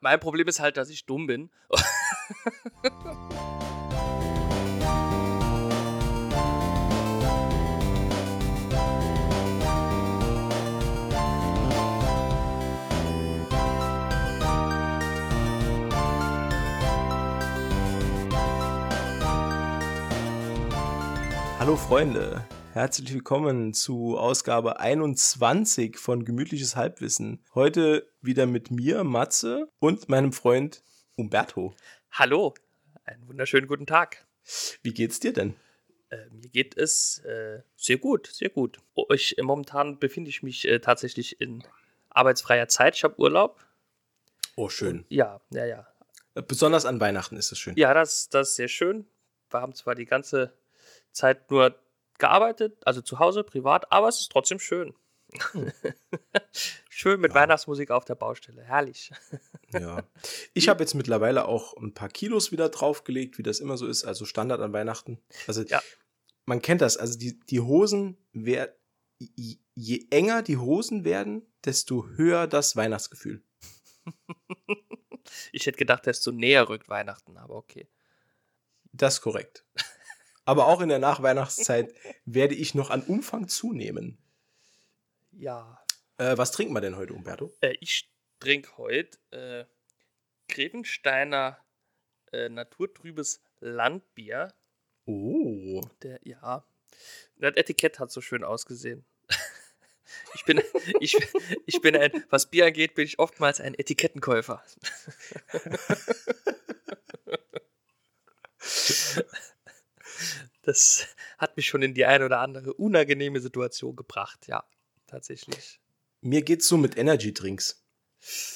Mein Problem ist halt, dass ich dumm bin. Hallo Freunde, herzlich willkommen zu Ausgabe 21 von Gemütliches Halbwissen. Heute wieder mit mir, Matze, und meinem Freund Umberto. Hallo, einen wunderschönen guten Tag. Wie geht's dir denn? Äh, mir geht es äh, sehr gut, sehr gut. Ich, momentan befinde ich mich äh, tatsächlich in arbeitsfreier Zeit. Ich habe Urlaub. Oh, schön. Ja, ja, ja. Besonders an Weihnachten ist es schön. Ja, das, das ist sehr schön. Wir haben zwar die ganze Zeit nur gearbeitet, also zu Hause, privat, aber es ist trotzdem schön. Hm. schön mit ja. Weihnachtsmusik auf der Baustelle, herrlich. ja. Ich habe jetzt mittlerweile auch ein paar Kilos wieder draufgelegt, wie das immer so ist, also Standard an Weihnachten. Also ja. man kennt das, also die, die Hosen, wer, je enger die Hosen werden, desto höher das Weihnachtsgefühl. ich hätte gedacht, desto näher rückt Weihnachten, aber okay. Das ist korrekt. Aber auch in der Nachweihnachtszeit werde ich noch an Umfang zunehmen. Ja. Äh, was trinken wir denn heute, Umberto? Äh, ich trinke heute äh, Grevensteiner äh, naturtrübes Landbier. Oh. Der, ja. Das Etikett hat so schön ausgesehen. Ich bin, ich, ich bin ein, was Bier angeht, bin ich oftmals ein Etikettenkäufer. das hat mich schon in die eine oder andere unangenehme Situation gebracht, ja, tatsächlich. Mir geht's so mit Energy Drinks.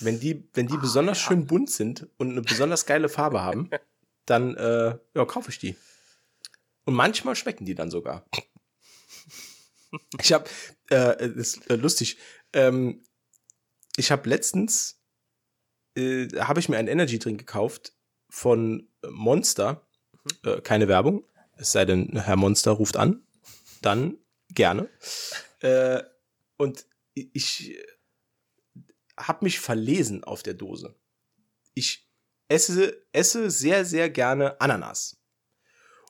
Wenn die, wenn die ah, besonders ja. schön bunt sind und eine besonders geile Farbe haben, dann äh, ja, kaufe ich die. Und manchmal schmecken die dann sogar. Ich habe, äh, ist äh, lustig. Ähm, ich habe letztens, äh, habe ich mir einen Energy Drink gekauft von Monster. Mhm. Äh, keine Werbung es sei denn, Herr Monster ruft an, dann gerne. Äh, und ich habe mich verlesen auf der Dose. Ich esse, esse sehr, sehr gerne Ananas.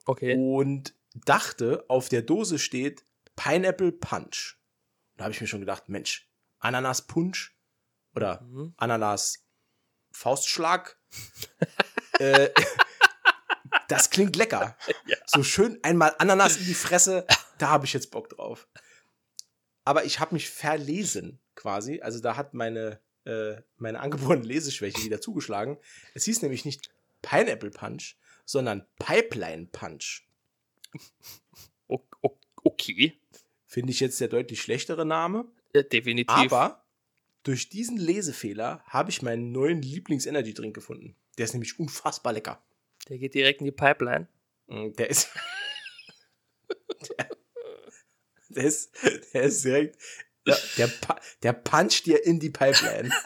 Okay. Und dachte, auf der Dose steht Pineapple Punch. Da habe ich mir schon gedacht, Mensch, Ananas Punch oder mhm. Ananas Faustschlag. äh, das klingt lecker. Ja. So schön einmal Ananas in die Fresse, da habe ich jetzt Bock drauf. Aber ich habe mich verlesen quasi. Also da hat meine, äh, meine angeborene Leseschwäche wieder zugeschlagen. Es hieß nämlich nicht Pineapple Punch, sondern Pipeline Punch. Okay. Finde ich jetzt der deutlich schlechtere Name. Ja, definitiv. Aber durch diesen Lesefehler habe ich meinen neuen Lieblings-Energy-Drink gefunden. Der ist nämlich unfassbar lecker. Der geht direkt in die Pipeline. Mm, der ist. der, der, ist, der ist direkt. Ja, der, der puncht dir in die Pipeline.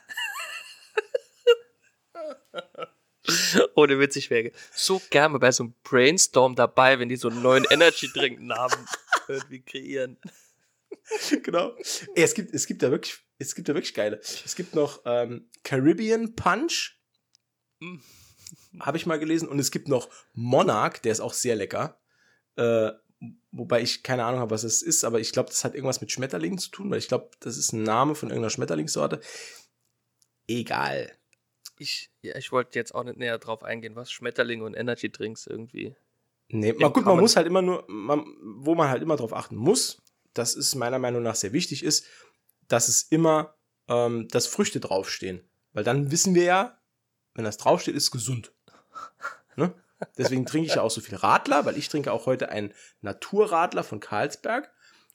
Ohne witzig wäre so gerne bei so einem Brainstorm dabei, wenn die so einen neuen Energy-Drink-Namen irgendwie kreieren. Genau. Ey, es gibt, es gibt da wirklich, es gibt da wirklich geile. Es gibt noch ähm, Caribbean Punch. Mm. Habe ich mal gelesen. Und es gibt noch Monarch, der ist auch sehr lecker. Äh, wobei ich keine Ahnung habe, was es ist, aber ich glaube, das hat irgendwas mit Schmetterlingen zu tun, weil ich glaube, das ist ein Name von irgendeiner Schmetterlingssorte. Egal. Ich, ja, ich wollte jetzt auch nicht näher drauf eingehen, was Schmetterlinge und Energy Drinks irgendwie. Nee, mal gut, man muss halt immer nur, man, wo man halt immer drauf achten muss, das ist meiner Meinung nach sehr wichtig ist, dass es immer, ähm, dass Früchte draufstehen. Weil dann wissen wir ja, wenn das draufsteht, ist gesund. Ne? Deswegen trinke ich ja auch so viel Radler, weil ich trinke auch heute einen Naturradler von Carlsberg.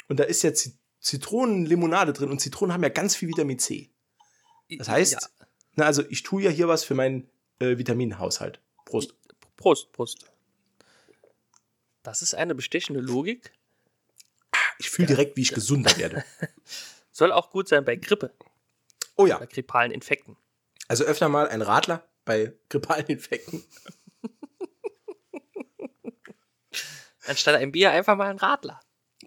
Und da ist ja Zitronenlimonade drin und Zitronen haben ja ganz viel Vitamin C. Das heißt, ja. na, also ich tue ja hier was für meinen äh, Vitaminhaushalt. Prost. Prost, Prost. Das ist eine bestechende Logik. Ich fühle direkt, wie ich gesunder werde. Soll auch gut sein bei Grippe. Oh ja. Bei grippalen Infekten. Also öfter mal ein Radler bei grippalen Infekten. Anstatt ein Bier einfach mal ein Radler.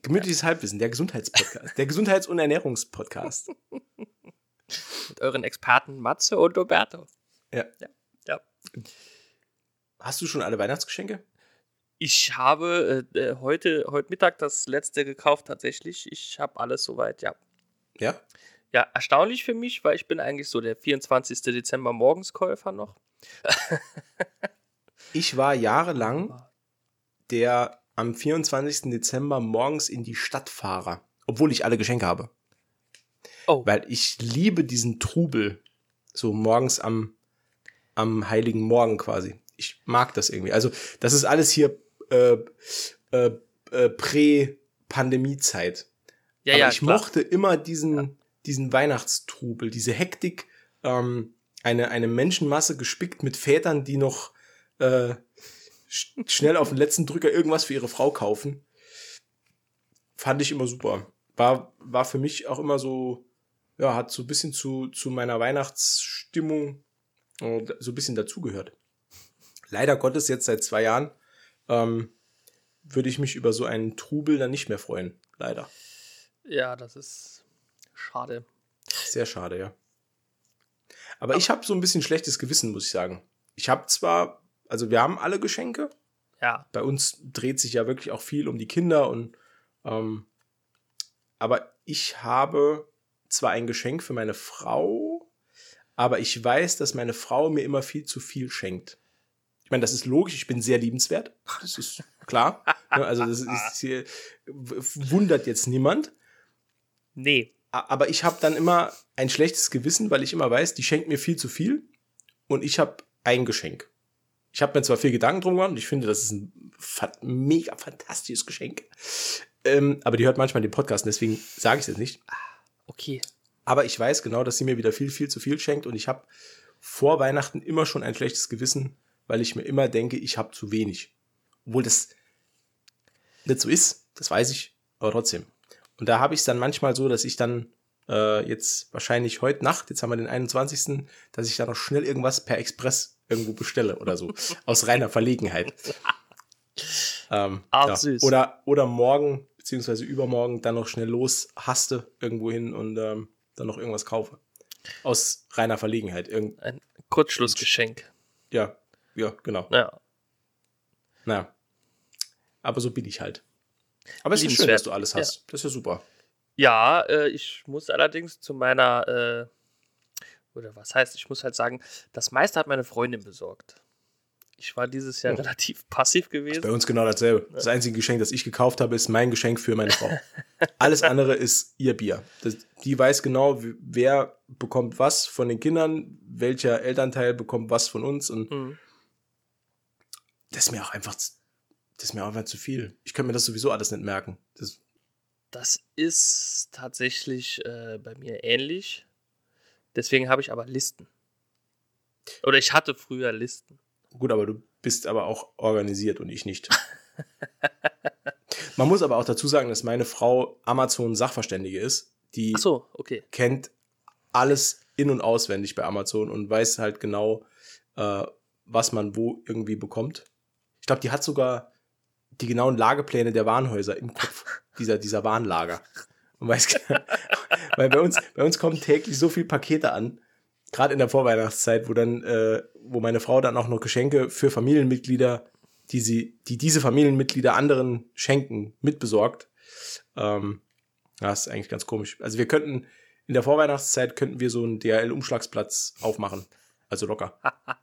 Gemütliches Halbwissen, der Gesundheitspodcast. der Gesundheits- und Ernährungspodcast. Mit euren Experten Matze und Roberto. Ja. Ja. ja. Hast du schon alle Weihnachtsgeschenke? Ich habe äh, äh, heute, heute Mittag das letzte gekauft, tatsächlich. Ich habe alles soweit, ja. Ja? Ja, erstaunlich für mich, weil ich bin eigentlich so der 24. Dezember Morgenskäufer noch. ich war jahrelang der am 24. Dezember morgens in die Stadt fahre, obwohl ich alle Geschenke habe. Oh. Weil ich liebe diesen Trubel, so morgens am, am heiligen Morgen quasi. Ich mag das irgendwie. Also, das ist alles hier äh, äh, äh, Prä-Pandemie-Zeit. Ja, Aber ja, ich klar. mochte immer diesen, ja. Diesen Weihnachtstrubel, diese Hektik, ähm, eine, eine Menschenmasse gespickt mit Vätern, die noch äh, schnell auf den letzten Drücker irgendwas für ihre Frau kaufen. Fand ich immer super. War, war für mich auch immer so, ja, hat so ein bisschen zu, zu meiner Weihnachtsstimmung äh, so ein bisschen dazugehört. Leider Gottes jetzt seit zwei Jahren ähm, würde ich mich über so einen Trubel dann nicht mehr freuen. Leider. Ja, das ist schade. Sehr schade, ja. Aber, Aber ich habe so ein bisschen schlechtes Gewissen, muss ich sagen. Ich habe zwar also wir haben alle Geschenke. Ja. Bei uns dreht sich ja wirklich auch viel um die Kinder und ähm, aber ich habe zwar ein Geschenk für meine Frau, aber ich weiß, dass meine Frau mir immer viel zu viel schenkt. Ich meine, das ist logisch, ich bin sehr liebenswert. Das ist klar. Ne, also das ist hier, wundert jetzt niemand. Nee. Aber ich habe dann immer ein schlechtes Gewissen, weil ich immer weiß, die schenkt mir viel zu viel und ich habe ein Geschenk. Ich habe mir zwar viel Gedanken drum gemacht und ich finde, das ist ein mega fantastisches Geschenk. Ähm, aber die hört manchmal den Podcast, deswegen sage ich es jetzt nicht. Okay. Aber ich weiß genau, dass sie mir wieder viel, viel zu viel schenkt und ich habe vor Weihnachten immer schon ein schlechtes Gewissen, weil ich mir immer denke, ich habe zu wenig. Obwohl das nicht so ist, das weiß ich, aber trotzdem. Und da habe ich es dann manchmal so, dass ich dann äh, jetzt wahrscheinlich heute Nacht, jetzt haben wir den 21., dass ich da noch schnell irgendwas per Express irgendwo bestelle oder so. aus reiner Verlegenheit. ähm, Ach, ja. süß. Oder, oder morgen, beziehungsweise übermorgen, dann noch schnell los haste irgendwo hin und ähm, dann noch irgendwas kaufe. Aus reiner Verlegenheit. Irgend Ein Kurzschlussgeschenk. Ja, ja, genau. Ja. Naja. Aber so bin ich halt. Aber es ist schön, dass du alles hast. Ja. Das ist ja super. Ja, äh, ich muss allerdings zu meiner äh, oder was heißt, ich muss halt sagen, das meiste hat meine Freundin besorgt. Ich war dieses Jahr oh. relativ passiv gewesen. bei uns genau dasselbe. Das einzige Geschenk, das ich gekauft habe, ist mein Geschenk für meine Frau. Alles andere ist ihr Bier. Das, die weiß genau, wer bekommt was von den Kindern, welcher Elternteil bekommt was von uns und mhm. das ist mir auch einfach, das ist mir auch einfach zu viel. Ich könnte mir das sowieso alles nicht merken. Das, das ist tatsächlich äh, bei mir ähnlich. Deswegen habe ich aber Listen. Oder ich hatte früher Listen. Gut, aber du bist aber auch organisiert und ich nicht. Man muss aber auch dazu sagen, dass meine Frau Amazon-Sachverständige ist. Die so, okay. kennt alles in- und auswendig bei Amazon und weiß halt genau, äh, was man wo irgendwie bekommt. Ich glaube, die hat sogar die genauen Lagepläne der Warenhäuser im Kopf, dieser, dieser Warenlager. Und weiß, weil bei uns, bei uns kommen täglich so viele Pakete an, gerade in der Vorweihnachtszeit, wo dann, äh, wo meine Frau dann auch noch Geschenke für Familienmitglieder, die sie, die diese Familienmitglieder anderen schenken, mitbesorgt. Ähm, ja, ist eigentlich ganz komisch. Also wir könnten in der Vorweihnachtszeit könnten wir so einen DHL-Umschlagsplatz aufmachen. Also locker.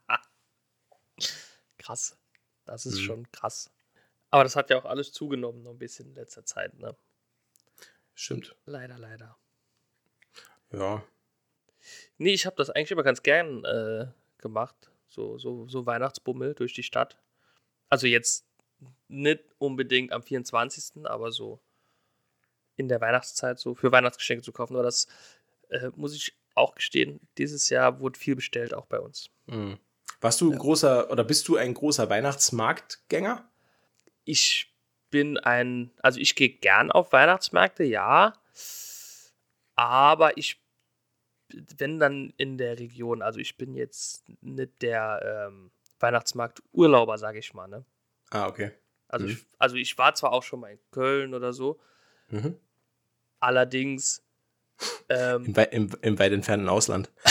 krass. Das ist mhm. schon krass. Aber das hat ja auch alles zugenommen, noch ein bisschen in letzter Zeit, ne? Stimmt. Leider, leider. Ja. Nee, ich habe das eigentlich immer ganz gern äh, gemacht. So, so, so Weihnachtsbummel durch die Stadt. Also jetzt nicht unbedingt am 24., aber so in der Weihnachtszeit so für Weihnachtsgeschenke zu kaufen. Aber das äh, muss ich auch gestehen, dieses Jahr wurde viel bestellt, auch bei uns. Mhm. Warst du ein ja. großer oder bist du ein großer Weihnachtsmarktgänger? Ich bin ein, also ich gehe gern auf Weihnachtsmärkte, ja. Aber ich, wenn dann in der Region, also ich bin jetzt nicht der ähm, Weihnachtsmarkt-Urlauber, sage ich mal, ne? Ah, okay. Also, mhm. ich, also ich war zwar auch schon mal in Köln oder so, mhm. allerdings Ähm, Im, im, Im weit entfernten Ausland.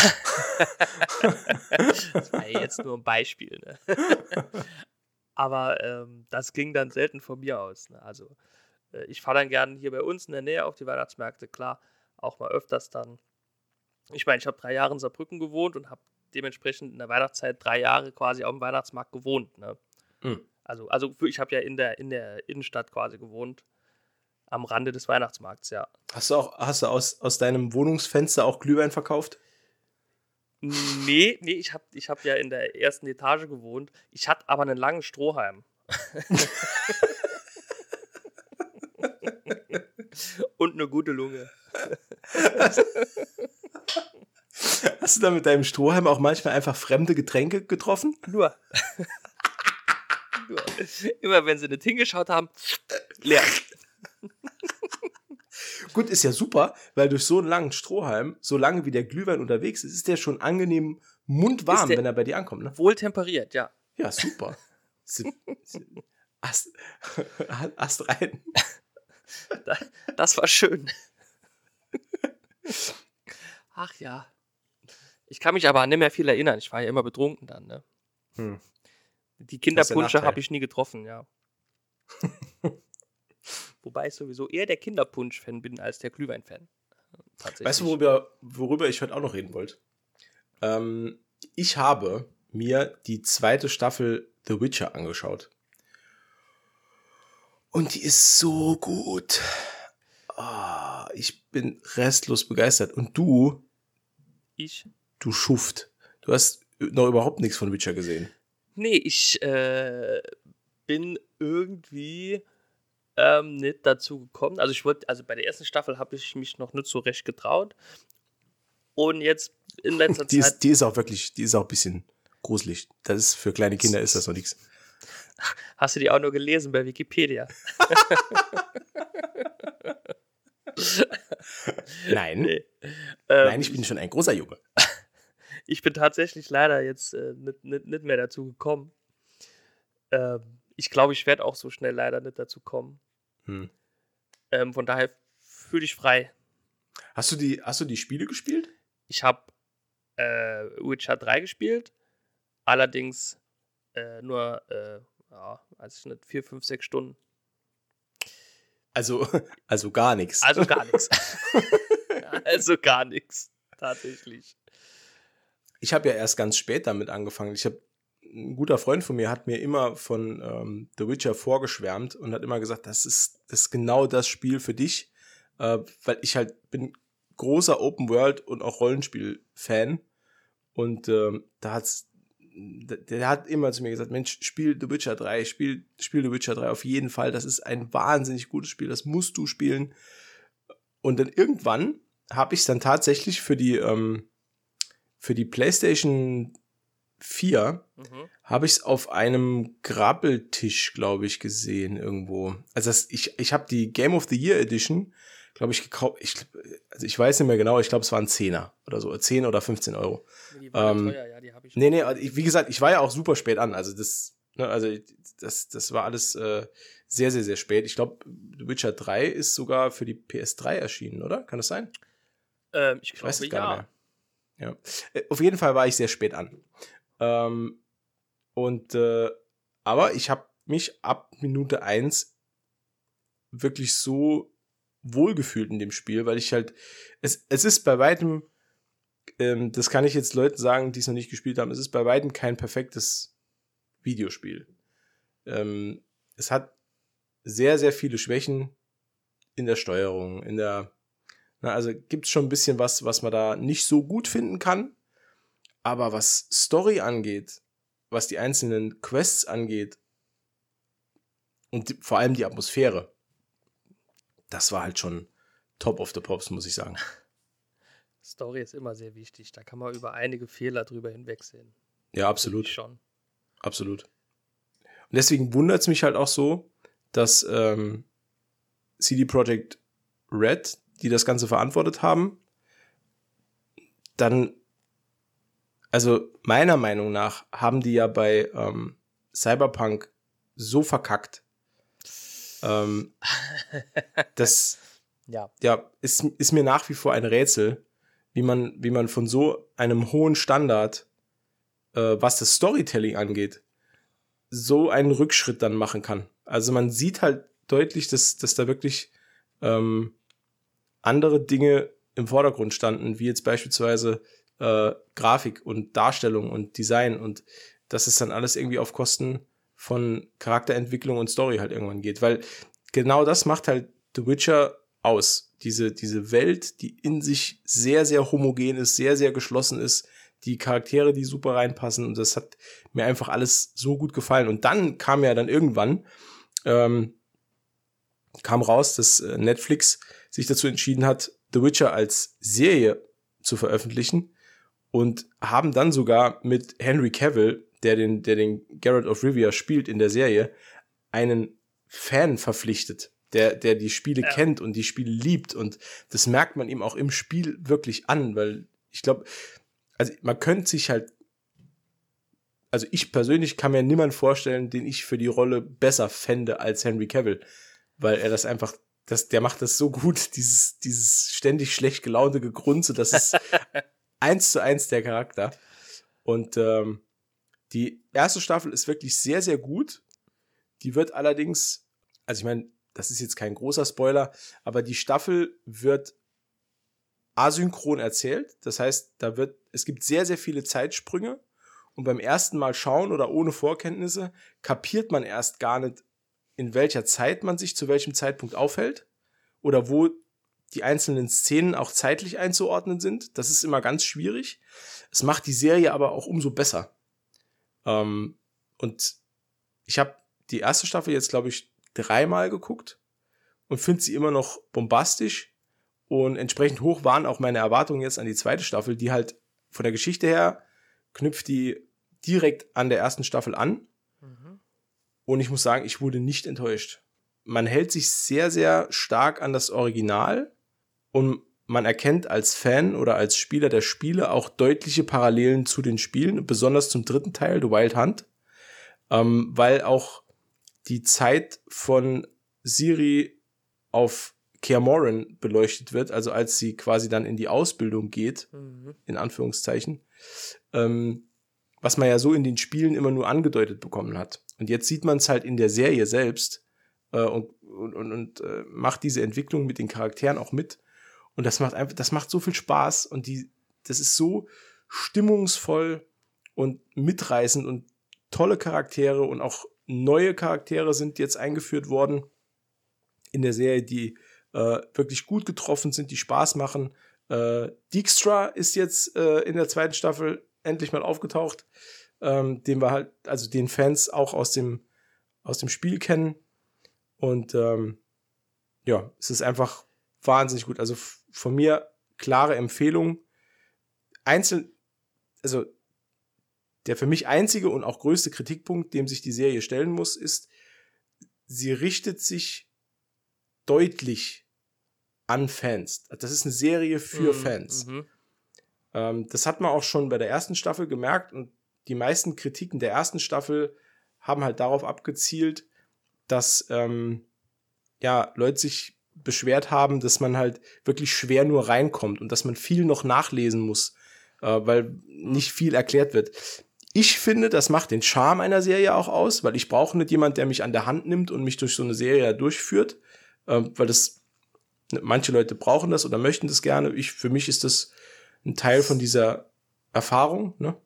das war ja jetzt nur ein Beispiel. Ne? Aber ähm, das ging dann selten von mir aus. Ne? Also äh, ich fahre dann gerne hier bei uns in der Nähe auf die Weihnachtsmärkte, klar, auch mal öfters dann. Ich meine, ich habe drei Jahre in Saarbrücken gewohnt und habe dementsprechend in der Weihnachtszeit drei Jahre quasi auf dem Weihnachtsmarkt gewohnt. Ne? Mhm. Also, also ich habe ja in der, in der Innenstadt quasi gewohnt am Rande des Weihnachtsmarkts, ja. Hast du auch, hast du aus, aus deinem Wohnungsfenster auch Glühwein verkauft? Nee, nee, ich habe ich hab ja in der ersten Etage gewohnt. Ich hatte aber einen langen Strohhalm. Und eine gute Lunge. Hast du da mit deinem Strohhalm auch manchmal einfach fremde Getränke getroffen? Nur. Nur. Immer wenn sie nicht hingeschaut haben, leer. Gut, ist ja super, weil durch so einen langen Strohhalm, so lange wie der Glühwein unterwegs ist, ist der schon angenehm mundwarm, wenn er bei dir ankommt. Ne? Wohl temperiert, ja. Ja, super. Ast, Ast rein. Das war schön. Ach ja. Ich kann mich aber an nicht mehr viel erinnern. Ich war ja immer betrunken dann, ne? Hm. Die Kinderpunsche habe ich nie getroffen, ja. Wobei ich sowieso eher der Kinderpunsch-Fan bin als der Glühwein-Fan. Weißt du, worüber, worüber ich heute auch noch reden wollte? Ähm, ich habe mir die zweite Staffel The Witcher angeschaut. Und die ist so gut. Oh, ich bin restlos begeistert. Und du? Ich? Du Schuft. Du hast noch überhaupt nichts von Witcher gesehen. Nee, ich äh, bin irgendwie ähm, nicht dazu gekommen. Also ich wollte, also bei der ersten Staffel habe ich mich noch nicht so recht getraut. Und jetzt in letzter die Zeit. Ist, die ist auch wirklich, die ist auch ein bisschen gruselig. Das ist für kleine Kinder ist das noch nichts. Hast du die auch nur gelesen bei Wikipedia? Nein. Nee. Nein, ich ähm, bin schon ein großer Junge. ich bin tatsächlich leider jetzt äh, nicht, nicht, nicht mehr dazu gekommen. Ähm, ich glaube, ich werde auch so schnell leider nicht dazu kommen. Hm. Ähm, von daher fühle ich frei. Hast du die, hast du die Spiele gespielt? Ich habe äh, Witcher 3 gespielt. Allerdings äh, nur, äh, ja, weiß nicht, 4, 5, 6 Stunden. Also, also gar nichts. Also gar nichts. also gar nichts. Tatsächlich. Ich habe ja erst ganz spät damit angefangen. Ich habe ein guter Freund von mir hat mir immer von ähm, The Witcher vorgeschwärmt und hat immer gesagt, das ist, das ist genau das Spiel für dich, äh, weil ich halt bin großer Open World und auch Rollenspiel-Fan und ähm, da hat's der hat immer zu mir gesagt, Mensch, spiel The Witcher 3, spiel, spiel The Witcher 3 auf jeden Fall, das ist ein wahnsinnig gutes Spiel, das musst du spielen. Und dann irgendwann habe ich es dann tatsächlich für die, ähm, für die PlayStation 4 mhm. habe ich es auf einem Grabbeltisch, glaube ich, gesehen irgendwo. Also das, ich, ich habe die Game of the Year Edition, glaube ich, gekauft. Ich, also ich weiß nicht mehr genau, ich glaube, es waren 10er oder so, 10 oder 15 Euro. Die waren ähm, teuer, ja, die habe ich. Nee, nee, wie gesagt, ich war ja auch super spät an. Also das, ne, also das, das war alles äh, sehr, sehr, sehr spät. Ich glaube, Witcher 3 ist sogar für die PS3 erschienen, oder? Kann das sein? Ähm, ich, ich glaube, weiß es gar ja. nicht mehr. Ja. Äh, auf jeden Fall war ich sehr spät an. Ähm, und äh, aber ich habe mich ab Minute 1 wirklich so wohlgefühlt in dem Spiel, weil ich halt, es, es ist bei weitem, ähm, das kann ich jetzt Leuten sagen, die es noch nicht gespielt haben, es ist bei weitem kein perfektes Videospiel. Ähm, es hat sehr, sehr viele Schwächen in der Steuerung, in der, na, also gibt es schon ein bisschen was, was man da nicht so gut finden kann. Aber was Story angeht, was die einzelnen Quests angeht und die, vor allem die Atmosphäre, das war halt schon top of the pops, muss ich sagen. Story ist immer sehr wichtig. Da kann man über einige Fehler drüber hinwegsehen. Ja, absolut. Schon. Absolut. Und deswegen wundert es mich halt auch so, dass ähm, CD Projekt Red, die das Ganze verantwortet haben, dann also meiner Meinung nach haben die ja bei ähm, Cyberpunk so verkackt, ähm, dass, Ja. Ja, ist, ist mir nach wie vor ein Rätsel, wie man, wie man von so einem hohen Standard, äh, was das Storytelling angeht, so einen Rückschritt dann machen kann. Also man sieht halt deutlich, dass, dass da wirklich ähm, andere Dinge im Vordergrund standen, wie jetzt beispielsweise äh, Grafik und Darstellung und Design und dass es dann alles irgendwie auf Kosten von Charakterentwicklung und Story halt irgendwann geht. Weil genau das macht halt The Witcher aus. Diese, diese Welt, die in sich sehr, sehr homogen ist, sehr, sehr geschlossen ist, die Charaktere, die super reinpassen und das hat mir einfach alles so gut gefallen. Und dann kam ja dann irgendwann, ähm, kam raus, dass äh, Netflix sich dazu entschieden hat, The Witcher als Serie zu veröffentlichen und haben dann sogar mit Henry Cavill, der den, der den Garrett of Rivia spielt in der Serie, einen Fan verpflichtet, der, der die Spiele ja. kennt und die Spiele liebt. Und das merkt man ihm auch im Spiel wirklich an, weil ich glaube, also man könnte sich halt, also ich persönlich kann mir niemanden vorstellen, den ich für die Rolle besser fände als Henry Cavill, weil er das einfach das, der macht das so gut, dieses, dieses ständig schlecht gelaunte Gegrunze, das ist eins zu eins der Charakter. Und ähm, die erste Staffel ist wirklich sehr, sehr gut. Die wird allerdings, also ich meine, das ist jetzt kein großer Spoiler, aber die Staffel wird asynchron erzählt. Das heißt, da wird, es gibt sehr, sehr viele Zeitsprünge. Und beim ersten Mal schauen oder ohne Vorkenntnisse kapiert man erst gar nicht, in welcher Zeit man sich zu welchem Zeitpunkt aufhält oder wo die einzelnen Szenen auch zeitlich einzuordnen sind. Das ist immer ganz schwierig. Es macht die Serie aber auch umso besser. Ähm, und ich habe die erste Staffel jetzt, glaube ich, dreimal geguckt und finde sie immer noch bombastisch. Und entsprechend hoch waren auch meine Erwartungen jetzt an die zweite Staffel, die halt von der Geschichte her knüpft die direkt an der ersten Staffel an. Und ich muss sagen, ich wurde nicht enttäuscht. Man hält sich sehr, sehr stark an das Original und man erkennt als Fan oder als Spieler der Spiele auch deutliche Parallelen zu den Spielen, besonders zum dritten Teil, The Wild Hunt, ähm, weil auch die Zeit von Siri auf Kaer beleuchtet wird, also als sie quasi dann in die Ausbildung geht, mhm. in Anführungszeichen, ähm, was man ja so in den Spielen immer nur angedeutet bekommen hat. Und jetzt sieht man es halt in der Serie selbst äh, und, und, und, und äh, macht diese Entwicklung mit den Charakteren auch mit. Und das macht einfach, das macht so viel Spaß und die, das ist so stimmungsvoll und mitreißend und tolle Charaktere und auch neue Charaktere sind jetzt eingeführt worden in der Serie, die äh, wirklich gut getroffen sind, die Spaß machen. Äh, Dijkstra ist jetzt äh, in der zweiten Staffel endlich mal aufgetaucht ähm, den wir halt, also den Fans auch aus dem, aus dem Spiel kennen. Und ähm, ja, es ist einfach wahnsinnig gut. Also von mir klare Empfehlung. Einzeln, also der für mich einzige und auch größte Kritikpunkt, dem sich die Serie stellen muss, ist, sie richtet sich deutlich an Fans. Das ist eine Serie für mhm, Fans. Mhm. Ähm, das hat man auch schon bei der ersten Staffel gemerkt und die meisten Kritiken der ersten Staffel haben halt darauf abgezielt, dass ähm, ja Leute sich beschwert haben, dass man halt wirklich schwer nur reinkommt und dass man viel noch nachlesen muss, äh, weil nicht viel erklärt wird. Ich finde, das macht den Charme einer Serie auch aus, weil ich brauche nicht jemand, der mich an der Hand nimmt und mich durch so eine Serie durchführt, äh, weil das manche Leute brauchen das oder möchten das gerne. Ich für mich ist das ein Teil von dieser Erfahrung, ne?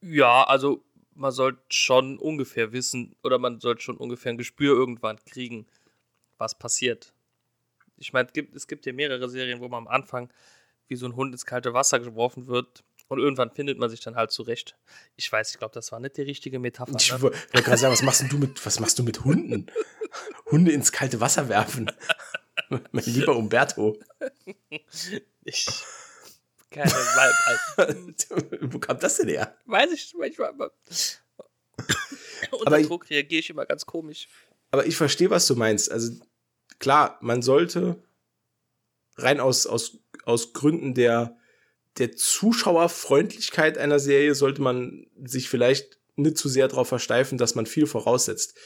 Ja, also man sollte schon ungefähr wissen oder man sollte schon ungefähr ein Gespür irgendwann kriegen, was passiert. Ich meine, es gibt, es gibt ja mehrere Serien, wo man am Anfang wie so ein Hund ins kalte Wasser geworfen wird und irgendwann findet man sich dann halt zurecht. Ich weiß, ich glaube, das war nicht die richtige Metapher. Ich ne? wollte gerade sagen, was machst du mit, was machst du mit Hunden? Hunde ins kalte Wasser werfen. mein lieber Umberto. Ich keine Wo kam das denn her? Weiß ich manchmal. Aber unter aber Druck reagiere ich immer ganz komisch. Aber ich verstehe, was du meinst. Also klar, man sollte rein aus, aus, aus Gründen der, der Zuschauerfreundlichkeit einer Serie sollte man sich vielleicht nicht zu sehr darauf versteifen, dass man viel voraussetzt.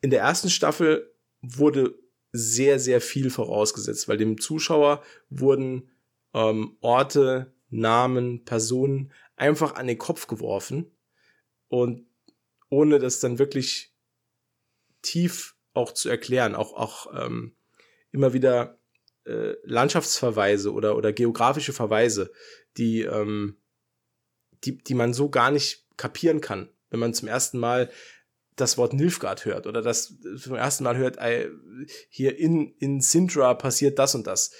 In der ersten Staffel wurde sehr, sehr viel vorausgesetzt, weil dem Zuschauer wurden ähm, Orte, Namen, Personen einfach an den Kopf geworfen und ohne das dann wirklich tief auch zu erklären, auch, auch ähm, immer wieder äh, Landschaftsverweise oder, oder geografische Verweise, die, ähm, die, die man so gar nicht kapieren kann, wenn man zum ersten Mal das Wort Nilfgaard hört oder das zum ersten Mal hört, hier in, in Sintra passiert das und das.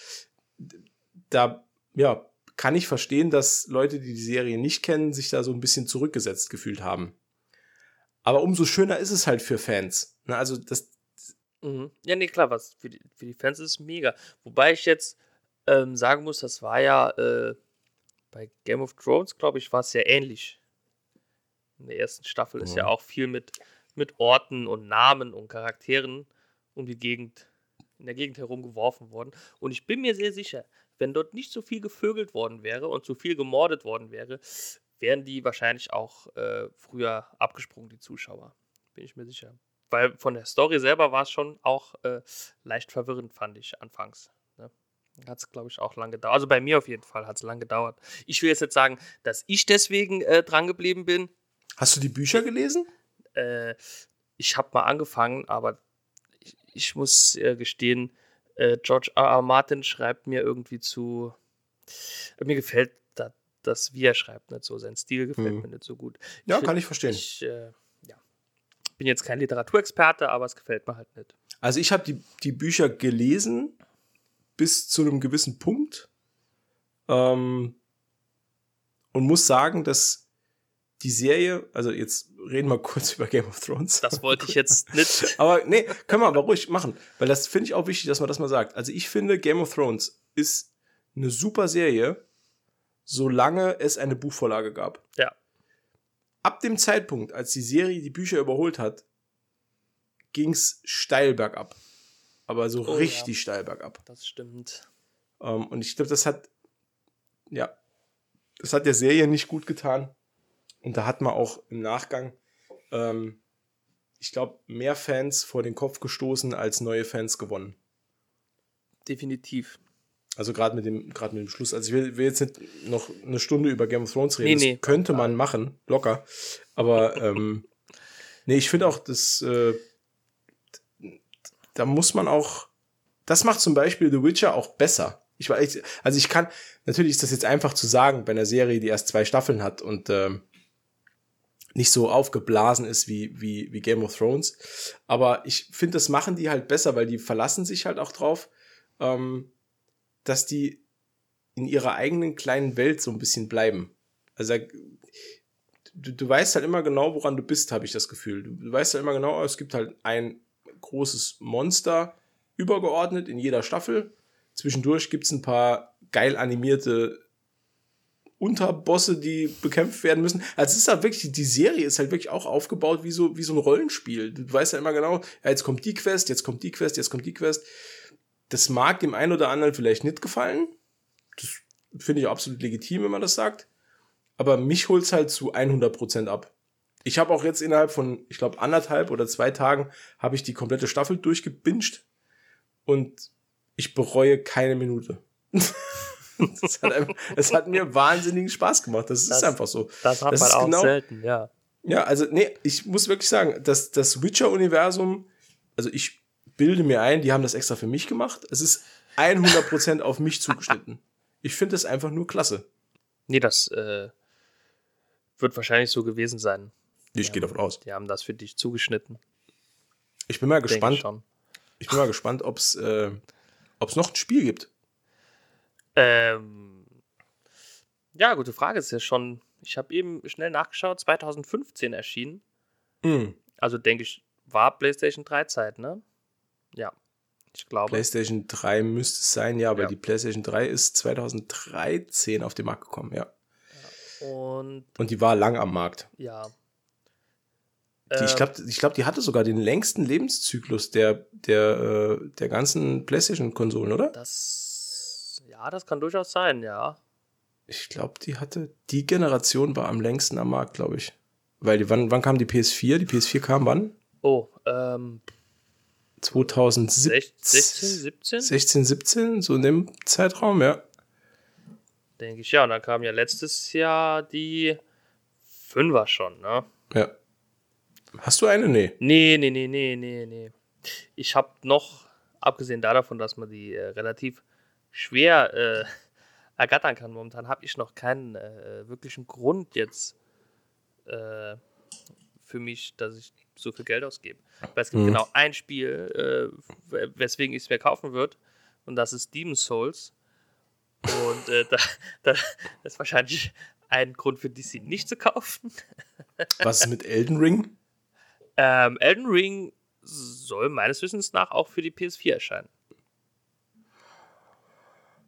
Da, ja, kann ich verstehen, dass Leute, die die Serie nicht kennen, sich da so ein bisschen zurückgesetzt gefühlt haben. Aber umso schöner ist es halt für Fans. Ne? Also das. Mhm. Ja, nee, klar, was für die, für die Fans ist es mega. Wobei ich jetzt ähm, sagen muss, das war ja äh, bei Game of Thrones, glaube ich, war es ja ähnlich. In der ersten Staffel ist ja auch viel mit, mit Orten und Namen und Charakteren um die Gegend, in der Gegend herumgeworfen worden. Und ich bin mir sehr sicher, wenn dort nicht so viel gevögelt worden wäre und so viel gemordet worden wäre, wären die wahrscheinlich auch äh, früher abgesprungen, die Zuschauer. Bin ich mir sicher. Weil von der Story selber war es schon auch äh, leicht verwirrend, fand ich anfangs. Ne? Hat es, glaube ich, auch lange gedauert. Also bei mir auf jeden Fall hat es lange gedauert. Ich will jetzt nicht sagen, dass ich deswegen äh, dran geblieben bin. Hast du die Bücher gelesen? Äh, ich habe mal angefangen, aber ich, ich muss äh, gestehen, äh, George R. R. Martin schreibt mir irgendwie zu. Mir gefällt das, wie er schreibt, nicht so. Sein Stil gefällt hm. mir nicht so gut. Ich ja, find, kann ich verstehen. Ich äh, bin jetzt kein Literaturexperte, aber es gefällt mir halt nicht. Also, ich habe die, die Bücher gelesen bis zu einem gewissen Punkt. Ähm, und muss sagen, dass die Serie, also jetzt reden wir kurz über Game of Thrones. Das wollte ich jetzt nicht. aber nee, können wir aber ruhig machen, weil das finde ich auch wichtig, dass man das mal sagt. Also ich finde, Game of Thrones ist eine super Serie, solange es eine Buchvorlage gab. Ja. Ab dem Zeitpunkt, als die Serie die Bücher überholt hat, ging es steil bergab. Aber so oh, richtig ja. steil bergab. Das stimmt. Um, ähm, und ich glaube, das hat, ja, das hat der Serie nicht gut getan. Und da hat man auch im Nachgang, ähm, ich glaube, mehr Fans vor den Kopf gestoßen als neue Fans gewonnen. Definitiv. Also gerade mit dem, gerade mit dem Schluss. Also ich will, will, jetzt nicht noch eine Stunde über Game of Thrones reden. Nee, nee. Das könnte man machen, locker. Aber ähm, nee, ich finde auch, das, äh, da muss man auch. Das macht zum Beispiel The Witcher auch besser. Ich weiß, also ich kann, natürlich ist das jetzt einfach zu sagen bei einer Serie, die erst zwei Staffeln hat und ähm, nicht so aufgeblasen ist wie, wie, wie Game of Thrones. Aber ich finde, das machen die halt besser, weil die verlassen sich halt auch drauf, ähm, dass die in ihrer eigenen kleinen Welt so ein bisschen bleiben. Also du, du weißt halt immer genau, woran du bist, habe ich das Gefühl. Du, du weißt halt immer genau, es gibt halt ein großes Monster übergeordnet in jeder Staffel. Zwischendurch gibt es ein paar geil animierte Unterbosse, die bekämpft werden müssen. Also es ist halt wirklich, die Serie ist halt wirklich auch aufgebaut wie so, wie so ein Rollenspiel. Du weißt ja immer genau, ja, jetzt kommt die Quest, jetzt kommt die Quest, jetzt kommt die Quest. Das mag dem einen oder anderen vielleicht nicht gefallen. Das finde ich absolut legitim, wenn man das sagt. Aber mich holt's halt zu 100% ab. Ich habe auch jetzt innerhalb von, ich glaube, anderthalb oder zwei Tagen habe ich die komplette Staffel durchgebinged und ich bereue keine Minute. das, hat das hat mir wahnsinnigen Spaß gemacht. Das, das ist einfach so. Das hat das man auch genau, selten, ja. Ja, also nee, ich muss wirklich sagen, dass das Witcher-Universum, also ich bilde mir ein, die haben das extra für mich gemacht. Es ist 100% auf mich zugeschnitten. Ich finde das einfach nur klasse. Nee, das äh, wird wahrscheinlich so gewesen sein. Ich gehe davon aus. Die haben das für dich zugeschnitten. Ich bin mal gespannt. Ich, ich, bin mal gespannt, ob es äh, noch ein Spiel gibt. Ähm, ja, gute Frage. Ist ja schon, ich habe eben schnell nachgeschaut, 2015 erschienen. Mhm. Also denke ich, war PlayStation 3 Zeit, ne? Ja, ich glaube. PlayStation 3 müsste es sein, ja, weil ja. die PlayStation 3 ist 2013 auf den Markt gekommen, ja. ja. Und, Und die war lang am Markt. Ja. Die, ich glaube, ich glaub, die hatte sogar den längsten Lebenszyklus der, der, äh, der ganzen PlayStation-Konsolen, oder? Das ja, das kann durchaus sein, ja. Ich glaube, die hatte, die Generation war am längsten am Markt, glaube ich. Weil die, wann, wann kam die PS4? Die PS4 kam wann? Oh, ähm. 2017. 16, 17? 16, 17, so in dem Zeitraum, ja. Denke ich, ja. Und dann kam ja letztes Jahr die Fünfer schon, ne? Ja. Hast du eine? Nee. Nee, nee, nee, nee, nee, nee. Ich habe noch, abgesehen davon, dass man die äh, relativ schwer äh, ergattern kann, momentan habe ich noch keinen äh, wirklichen Grund jetzt äh, für mich, dass ich so viel Geld ausgebe. Weil es gibt Mhm. genau ein Spiel, äh, weswegen ich es mir kaufen würde, und das ist Demon's Souls. Und äh, da, da das ist wahrscheinlich ein Grund für DC nicht zu kaufen. Was ist mit Elden Ring? Ähm, Elden Ring soll meines Wissens nach auch für die PS4 erscheinen.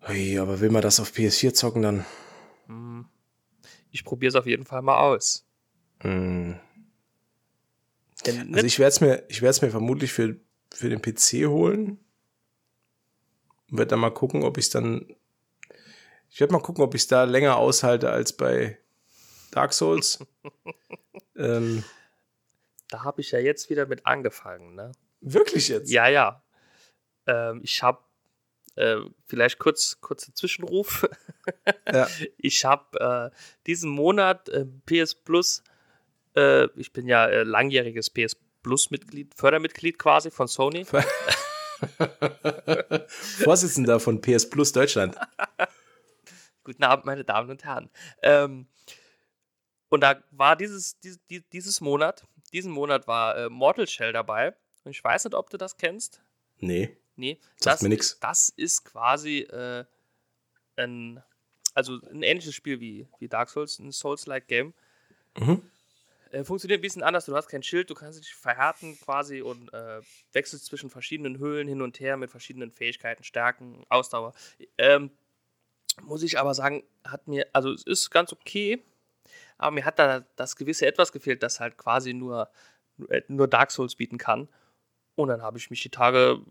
Ui, aber will man das auf PS4 zocken dann? Hm. Ich probiere es auf jeden Fall mal aus. Hm. Denn Also ich werde es mir, ich werde es mir vermutlich für, für den PC holen. Werde dann mal gucken, ob ich es dann. Ich werde mal gucken, ob ich es da länger aushalte als bei Dark Souls. ähm, da habe ich ja jetzt wieder mit angefangen. Ne? wirklich jetzt? Ja, ja. Ähm, ich habe äh, vielleicht kurz kurzer Zwischenruf. Ja. Ich habe äh, diesen Monat äh, PS Plus. Äh, ich bin ja äh, langjähriges PS Plus Mitglied, Fördermitglied quasi von Sony. Vorsitzender von PS Plus Deutschland. Guten Abend, meine Damen und Herren. Ähm, und da war dieses, dieses, dieses Monat, diesen Monat war äh, Mortal Shell dabei. Und ich weiß nicht, ob du das kennst. Nee, Nee, sagt das, mir nix. das ist quasi äh, ein, also ein ähnliches Spiel wie, wie Dark Souls, ein Souls-like Game. Mhm. Äh, funktioniert ein bisschen anders. Du hast kein Schild, du kannst dich verhärten quasi und äh, wechselst zwischen verschiedenen Höhlen hin und her mit verschiedenen Fähigkeiten, Stärken, Ausdauer. Ähm, muss ich aber sagen, hat mir, also es ist ganz okay, aber mir hat da das gewisse Etwas gefehlt, das halt quasi nur, nur Dark Souls bieten kann. Und dann habe ich mich die Tage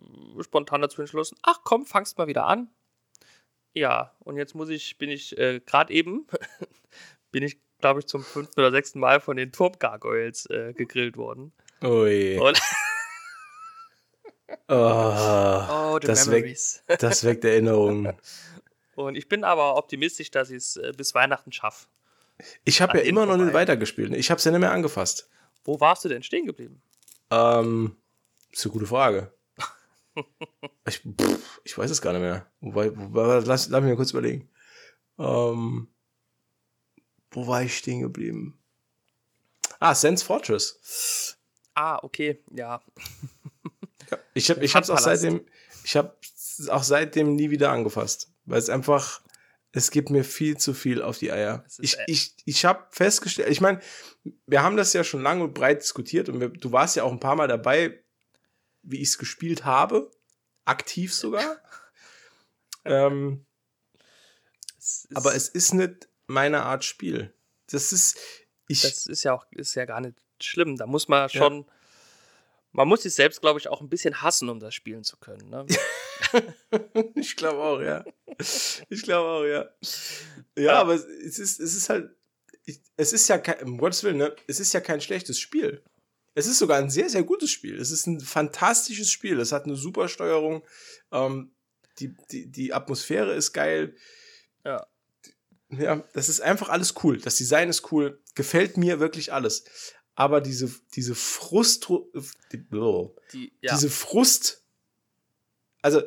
spontan dazu entschlossen, ach komm, fangst mal wieder an. Ja, und jetzt muss ich, bin ich äh, gerade eben, bin ich, glaube ich, zum fünften oder sechsten Mal von den Turmgargoyles äh, gegrillt worden. Ui. Und Oh, oh, the das, weckt, das weckt Erinnerungen. Und ich bin aber optimistisch, dass ich es äh, bis Weihnachten schaffe. Ich habe ja immer noch nicht weitergespielt. Ich habe es ja nicht mehr angefasst. Wo warst du denn stehen geblieben? Ähm, ist eine gute Frage. Ich, pff, ich weiß es gar nicht mehr. Wobei, wobei lass, lass mich mal kurz überlegen. Ähm, wo war ich stehen geblieben? Ah, Sense Fortress. Ah, okay, ja. Ich habe ich hab's auch seitdem, ich habe auch seitdem nie wieder angefasst, weil es einfach, es gibt mir viel zu viel auf die Eier. Ich, ich, ich habe festgestellt, ich meine, wir haben das ja schon lang und breit diskutiert und wir, du warst ja auch ein paar Mal dabei, wie ich es gespielt habe, aktiv sogar. ähm, Es aber es ist nicht meine Art Spiel. Das ist, ich, das ist ja auch ist ja gar nicht schlimm. Da muss man schon, man muss sich selbst, glaube ich, auch ein bisschen hassen, um das spielen zu können. Ne? ich glaube auch, ja. Ich glaube auch, ja. Ja, aber es ist, es ist halt, ich, es ist ja kein, um Gottes Willen, ne? Es ist ja kein schlechtes Spiel. Es ist sogar ein sehr, sehr gutes Spiel. Es ist ein fantastisches Spiel. Es hat eine super Steuerung. Ähm, die, die, die Atmosphäre ist geil. Ja. Das ist einfach alles cool. Das Design ist cool. Gefällt mir wirklich alles. Aber diese, diese Frust, die, Die, ja. diese Frust, also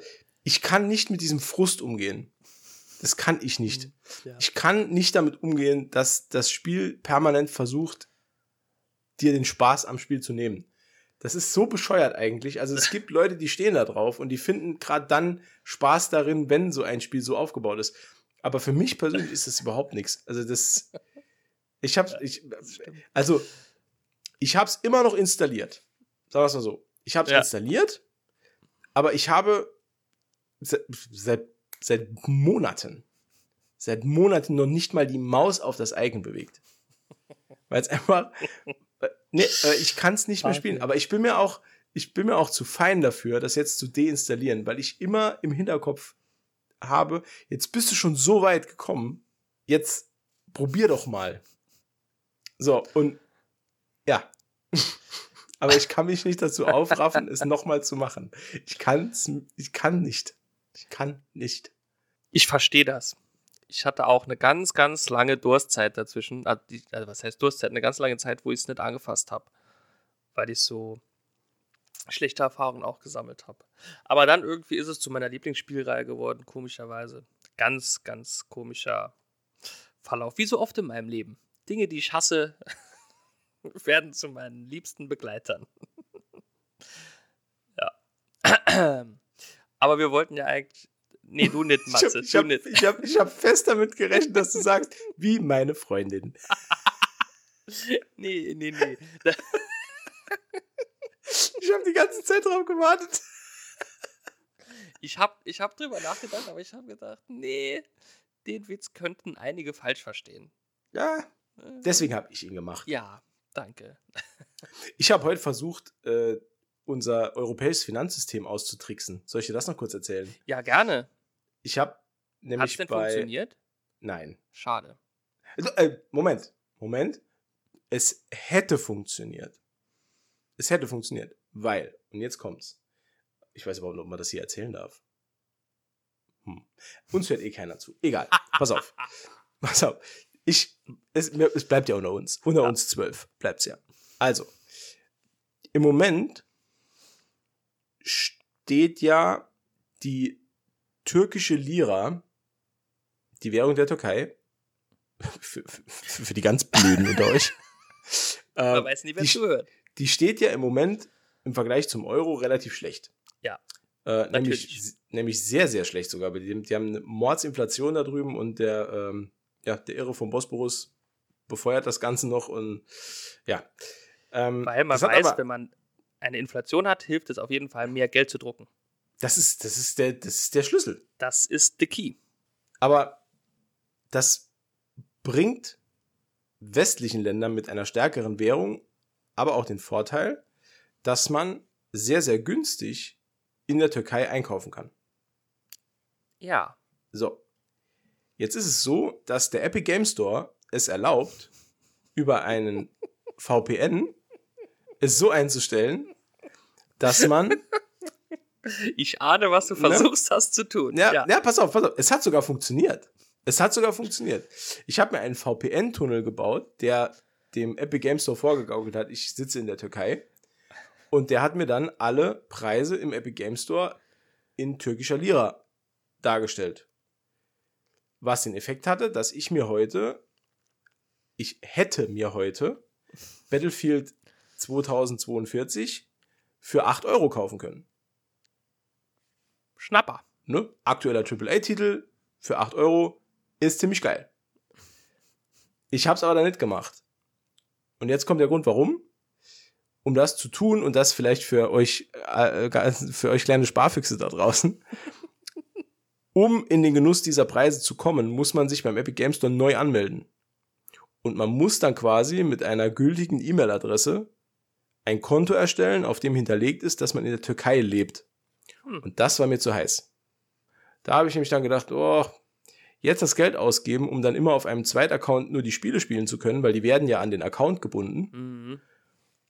ich kann nicht mit diesem Frust umgehen. Das kann ich nicht. ja. Ich kann nicht damit umgehen, dass das Spiel permanent versucht, dir den Spaß am Spiel zu nehmen. Das ist so bescheuert eigentlich. Also es gibt Leute, die stehen da drauf und die finden gerade dann Spaß darin, wenn so ein Spiel so aufgebaut ist. Aber für mich persönlich ist das überhaupt nichts. Also das, ich habe, ich, also ich habe es immer noch installiert. Sagen wir es mal so. Ich habe es Ja. installiert, aber ich habe se- seit, seit Monaten, seit Monaten noch nicht mal die Maus auf das Icon bewegt. Weil es einfach, nee, äh, ich kann es nicht mehr spielen. Aber ich bin mir auch, ich bin mir auch zu fein dafür, das jetzt zu deinstallieren, weil ich immer im Hinterkopf habe, jetzt bist du schon so weit gekommen, jetzt probier doch mal. So, und ja. aber ich kann mich nicht dazu aufraffen, es nochmal zu machen. Ich kann's, ich kann nicht. Ich kann nicht. Ich verstehe das. Ich hatte auch eine ganz, ganz lange Durstzeit dazwischen. Also, die, also was heißt Durstzeit? Eine ganz lange Zeit, wo ich es nicht angefasst habe. Weil ich so schlechte Erfahrungen auch gesammelt habe. Aber dann irgendwie ist es zu meiner Lieblingsspielreihe geworden, komischerweise. Ganz, ganz komischer Verlauf. Wie so oft in meinem Leben. Dinge, die ich hasse, werden zu meinen liebsten Begleitern. ja. Aber wir wollten ja eigentlich. Nee, du nicht, Matze. Ich habe hab, hab, hab fest damit gerechnet, dass du sagst, wie meine Freundin. nee, nee, nee. Ich habe die ganze Zeit drauf gewartet. Ich habe ich hab drüber nachgedacht, aber ich habe gedacht, nee, den Witz könnten einige falsch verstehen. Ja, deswegen habe ich ihn gemacht. Ja, danke. Ich habe heute versucht, äh, unser europäisches Finanzsystem auszutricksen. Soll ich dir das noch kurz erzählen? Ja, gerne. Ich habe nämlich Hat's denn bei funktioniert? Nein. Schade. Also, äh, Moment, Moment. Es hätte funktioniert. Es hätte funktioniert, weil, und jetzt kommt's. Ich weiß überhaupt nicht, ob man das hier erzählen darf. Hm. Uns hört eh keiner zu. Egal. Pass auf. Pass auf. Ich, es, es bleibt ja unter uns. Unter Ja. uns zwölf bleibt's ja. Also, im Moment steht ja die türkische Lira, die Währung der Türkei, für, für, für die ganz Blöden unter euch. Man ähm, weiß nie, wer zuhört. die steht ja im Moment im Vergleich zum Euro relativ schlecht. Ja. Äh, nämlich, nämlich sehr, sehr schlecht sogar. Die, die haben eine Mordsinflation da drüben und der, ähm, ja, der Irre vom Bosporus befeuert das Ganze noch und ja. Ähm, Weil man weiß, aber, wenn man eine Inflation hat, hilft es auf jeden Fall, mehr Geld zu drucken. das ist, das ist der, das ist der Schlüssel. Das ist the key. Aber das bringt westlichen Ländern mit einer stärkeren Währung aber auch den Vorteil, dass man sehr, sehr günstig in der Türkei einkaufen kann. Ja. So. Jetzt ist es so, dass der Epic Game Store es erlaubt, über einen VPN es so einzustellen, dass man. Ich ahne, was du Ne? versuchst hast zu tun. Ja, ja. pass auf, pass auf. Es hat sogar funktioniert. Es hat sogar funktioniert. Ich habe mir einen VPN-Tunnel gebaut, der dem Epic Game Store vorgegaukelt hat, ich sitze in der Türkei. Und der hat mir dann alle Preise im Epic Game Store in türkischer Lira dargestellt. Was den Effekt hatte, dass ich mir heute, ich hätte mir heute Battlefield 2042 für 8 Euro kaufen können. Schnapper. Ne? Aktueller AAA-Titel für 8 Euro ist ziemlich geil. Ich habe es aber da nicht gemacht. Und jetzt kommt der Grund, warum. Um das zu tun und das vielleicht für euch, äh, für euch kleine Sparfüchse da draußen. Um in den Genuss dieser Preise zu kommen, muss man sich beim Epic Games Store neu anmelden. Und man muss dann quasi mit einer gültigen E-Mail-Adresse ein Konto erstellen, auf dem hinterlegt ist, dass man in der Türkei lebt. Hm. Und das war mir zu heiß. Da habe ich nämlich dann gedacht, oh, jetzt das Geld ausgeben, um dann immer auf einem Zweitaccount nur die Spiele spielen zu können, weil die werden ja an den Account gebunden. Mhm.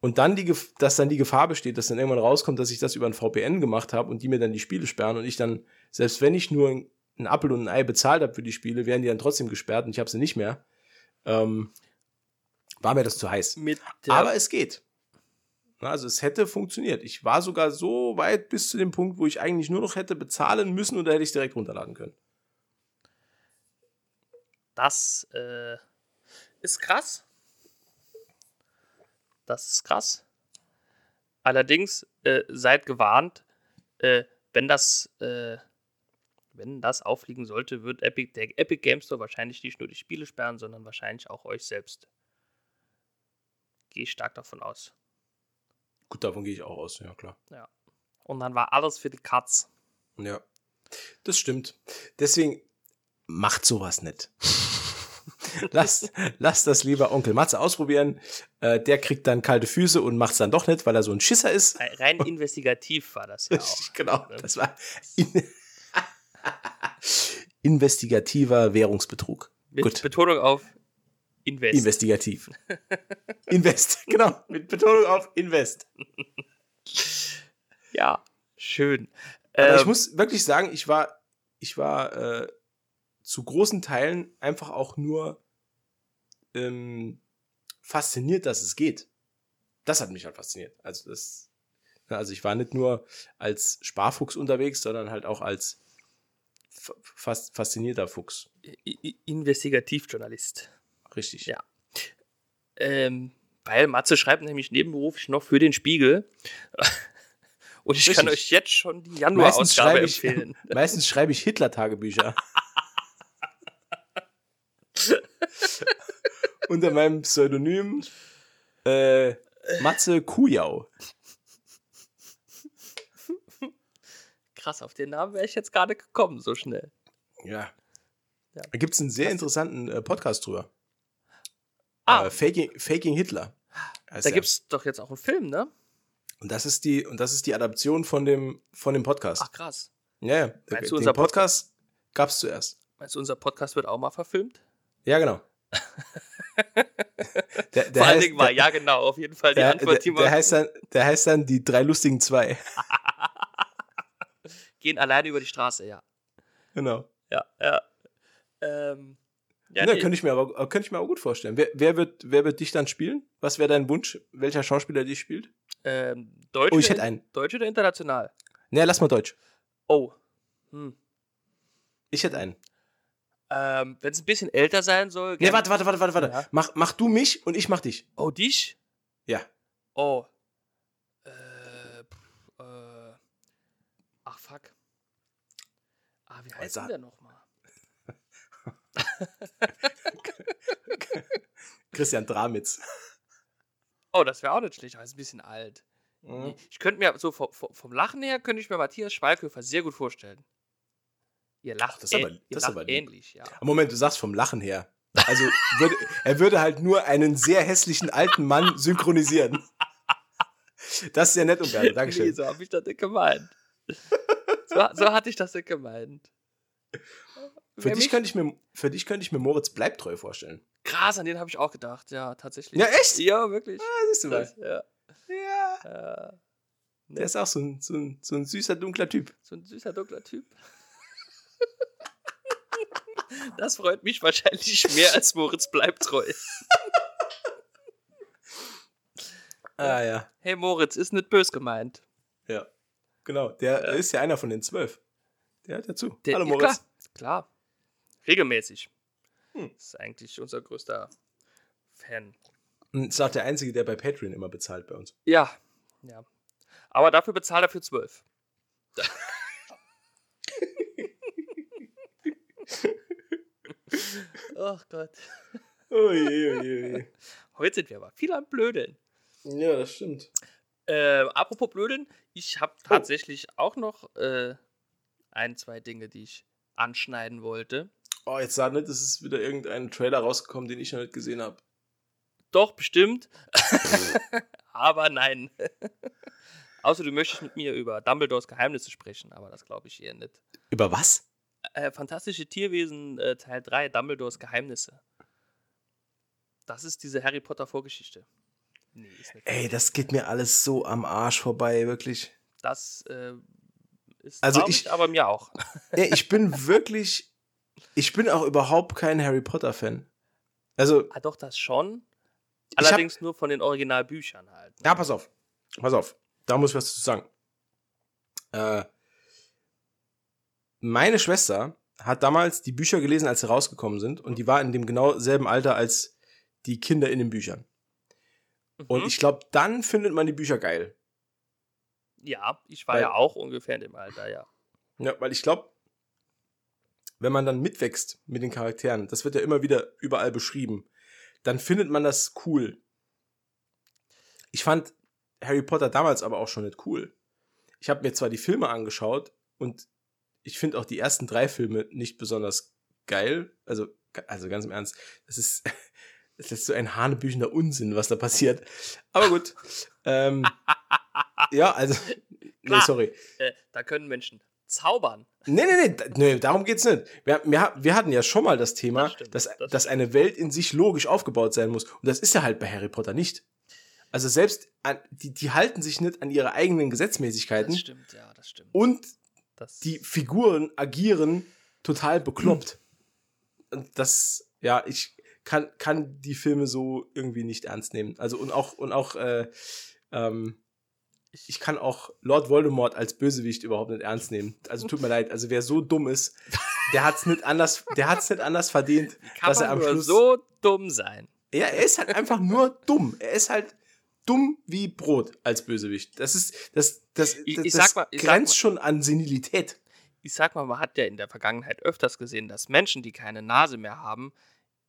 Und dann die, dass dann die Gefahr besteht, dass dann irgendwann rauskommt, dass ich das über ein VPN gemacht habe und die mir dann die Spiele sperren und ich dann, selbst wenn ich nur ein Apfel und ein Ei bezahlt habe für die Spiele, werden die dann trotzdem gesperrt und ich habe sie nicht mehr. Ähm, war mir das zu heiß. Aber es geht. Also es hätte funktioniert. Ich war sogar so weit bis zu dem Punkt, wo ich eigentlich nur noch hätte bezahlen müssen und da hätte ich es direkt runterladen können. das äh, ist krass. Das ist krass. Allerdings äh, seid gewarnt, äh, wenn das äh, wenn das auffliegen sollte, wird Epic, der Epic Game Store wahrscheinlich nicht nur die Spiele sperren, sondern wahrscheinlich auch euch selbst. Gehe ich stark davon aus. Gut, davon gehe ich auch aus, ja klar. Und dann war alles für die Katz. Ja. Das stimmt. Deswegen macht sowas nicht. lasst, lasst das lieber Onkel Matze ausprobieren. Äh, der kriegt dann kalte Füße und macht es dann doch nicht, weil er so ein Schisser ist. Rein- investigativ war das ja auch. genau, ne? das war in investigativer Währungsbetrug. Mit Gut. Betonung auf Invest. Investigativ. Invest, genau, mit Betonung auf Invest. Ja, schön. Aber ich Ähm, muss wirklich sagen, ich war, ich war äh, zu großen Teilen einfach auch nur ähm, fasziniert, dass es geht. Das hat mich halt fasziniert. Also das, also ich war nicht nur als Sparfuchs unterwegs, sondern halt auch als fa- fast faszinierter Fuchs. Investigativjournalist. Richtig. Ja. Ähm, weil Matze schreibt nämlich nebenberuflich noch für den Spiegel. Und ich kann Richtig. euch jetzt schon die Januarausgabe empfehlen. meistens schreibe ich Hitler-Tagebücher. Unter meinem Pseudonym äh, Matze Kujau. Krass, auf den Namen wäre ich jetzt gerade gekommen, so schnell. Ja. Ja. Da gibt es einen sehr interessanten äh, Podcast drüber. Ah, Äh, Faking, Faking Hitler. da gibt es doch jetzt auch einen Film, ne? Und das ist die, und das ist die Adaption von dem, von dem Podcast. Ach krass. ja, ja. Meinst du, Den unser Podcast gab es zuerst. Meinst du, unser Podcast wird auch mal verfilmt? Ja, genau. der, der Vor allen heißt, Dingen war ja genau, auf jeden Fall die der, Antwort, die der, der, heißt dann, der heißt dann die drei lustigen zwei. gehen alleine über die Straße, ja. genau. Ja, ja. Ähm, ja, Ja, nee. könnte ich mir aber könnte ich mir auch gut vorstellen. Wer, wer, wird, wer wird dich dann spielen? Was wäre dein Wunsch? Welcher Schauspieler dich spielt? ähm, Deutsch, Oh, ich oder- hätte einen. Deutsch oder international? Ne, lass mal Deutsch. Oh. Hm. Ich hätte einen. Ähm, Wenn es ein bisschen älter sein soll. Ne, gern- warte, warte, warte, warte, warte. Ja. Mach, mach du mich und ich mach dich. Oh, dich? Ja. Oh. Äh, pff, äh. Ach, fuck. Ah, wie heißt sag- denn der nochmal? Christian Dramitz. Oh, das wäre auch nicht schlecht, aber ist ein bisschen alt. Mhm. Ich könnte mir, so vom, vom vom Lachen her, könnte ich mir Matthias Schweighöfer sehr gut vorstellen. Ihr lacht, das ist aber- das ist aber ähnlich, ja. Moment, du sagst vom Lachen her. Also würde, er würde halt nur einen sehr hässlichen alten Mann synchronisieren. Das ist ja nett und gerne. Nee, Dankeschön. so habe ich das nicht gemeint. So, so hatte ich das nicht gemeint. Für Wer dich, mich- könnte ich mir, für dich könnte ich mir Moritz Bleibtreu vorstellen. Krass, an den habe ich auch gedacht, ja, tatsächlich. Ja, echt? Ja, wirklich. Ah, siehst du mal. Das, ja. Ja. Äh, Der ist auch so ein, so, ein, so ein süßer, dunkler Typ. so ein süßer, dunkler Typ. Das freut mich wahrscheinlich mehr als Moritz bleibt treu. Ah ja. Hey Moritz, ist nicht bös gemeint. Ja. Genau. Der Ja. ist ja einer von den zwölf. Der hört dazu. Der- Hallo ja, Moritz. Klar, klar. Regelmäßig. Hm. Das ist eigentlich unser größter Fan. Und ist auch der Einzige, der bei Patreon immer bezahlt bei uns. Ja, ja. Aber dafür bezahlt er für zwölf. Ach Gott. Oh je, oh je, oh je. Heute sind wir aber viel am Blödeln. Ja, das stimmt. Äh, apropos Blödeln, ich habe Oh. tatsächlich auch noch äh, ein, zwei Dinge, die ich anschneiden wollte. Oh, jetzt sag nicht, es ist wieder irgendein Trailer rausgekommen, den ich noch nicht gesehen habe. Doch, bestimmt. aber nein. Außer du möchtest mit mir über Dumbledores Geheimnisse sprechen, aber das glaube ich eher nicht. Über was? Äh, Fantastische Tierwesen äh, Teil 3, Dumbledores Geheimnisse. Das ist diese Harry Potter Vorgeschichte. Nee, ist nicht. Ey, das geht mir alles so am Arsch vorbei, wirklich. Das äh, ist Also traurig, ich- aber mir auch. Ja, ich bin wirklich. Ich bin auch überhaupt kein Harry Potter-Fan. Also, Ah, doch, das schon. hab- Allerdings nur von den Originalbüchern halt. ne? ja, pass auf. Pass auf. Da muss ich was zu sagen. Äh, meine Schwester hat damals die Bücher gelesen, als sie rausgekommen sind. Und die war in dem genau selben Alter als die Kinder in den Büchern. Und Mhm. ich glaube, dann findet man die Bücher geil. Ja, ich war Weil- ja auch ungefähr in dem Alter, ja. Ja, weil ich glaube, wenn man dann mitwächst mit den Charakteren, das wird ja immer wieder überall beschrieben, dann findet man das cool. Ich fand Harry Potter damals aber auch schon nicht cool. Ich habe mir zwar die Filme angeschaut und ich finde auch die ersten drei Filme nicht besonders geil. Also, also ganz im Ernst, das ist, das ist so ein hanebüchender Unsinn, was da passiert. Aber gut. ähm, ja, also, nee, Klar. sorry. Äh, da können Menschen zaubern. Nee, nee, nee, nee, darum geht's nicht. Wir, wir, wir hatten ja schon mal das Thema, Das stimmt, dass, das dass eine Welt in sich logisch aufgebaut sein muss. Und das ist ja halt bei Harry Potter nicht. Also selbst, an, die, die halten sich nicht an ihre eigenen Gesetzmäßigkeiten. Das stimmt, ja, das stimmt. Und Das, die Figuren agieren total bekloppt. Und das, ja, ich kann, kann die Filme so irgendwie nicht ernst nehmen. Also und auch, und auch, äh, ähm, ich kann auch Lord Voldemort als Bösewicht überhaupt nicht ernst nehmen. Also tut mir leid, also wer so dumm ist, der hat's nicht anders, der hat's nicht anders verdient, kann dass er am nur Schluss. so dumm sein. Ja, er ist halt einfach nur dumm. Er ist halt dumm wie Brot als Bösewicht. Das ist, das, das, Ich- das, ich das sag mal- ich grenzt mal- schon an Senilität. Ich sag mal, man hat ja in der Vergangenheit öfters gesehen, dass Menschen, die keine Nase mehr haben,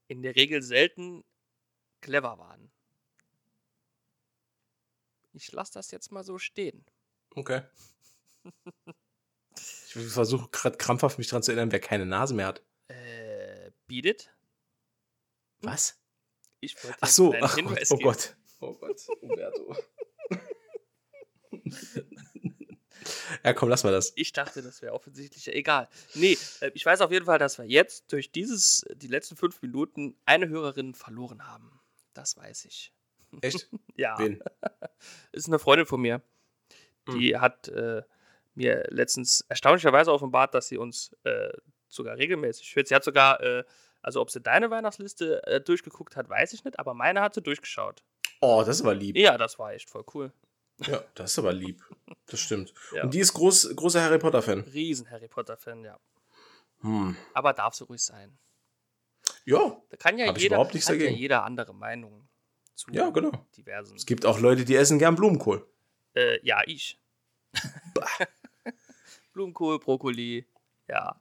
in der Regel selten clever waren. Ich lasse das jetzt mal so stehen. Okay. Ich versuche gerade krampfhaft mich dran zu erinnern, wer keine Nase mehr hat. Äh, beat it? Was? Ich wollte Ach so, ach Gott, oh geben. Gott. Oh Gott, Umberto. ja, komm, lass mal das. Ich dachte, das wäre offensichtlich egal. Nee, äh, ich weiß auf jeden Fall, dass wir jetzt durch dieses, die letzten fünf Minuten eine Hörerin verloren haben. Das weiß ich. Echt? Ja. Wen? ist eine Freundin von mir. Die hat äh, mir letztens erstaunlicherweise offenbart, dass sie uns äh, sogar regelmäßig hört. Sie hat sogar, äh, also ob sie deine Weihnachtsliste äh, durchgeguckt hat, weiß ich nicht, aber meine hat sie durchgeschaut. Oh, das ist aber lieb. Ja, das war echt voll cool. Ja, das ist aber lieb. Das stimmt. Ja. Und die ist groß, großer Harry Potter-Fan. Riesen Harry Potter-Fan, ja. Hm. Aber darf sie ruhig sein. Ja, Da kann ja ich jeder, überhaupt nichts hat ja dagegen. jeder andere Meinung zu ja, genau. diversen. Es gibt auch Leute, die essen gern Blumenkohl. Äh, ja, ich. Blumenkohl, Brokkoli, ja.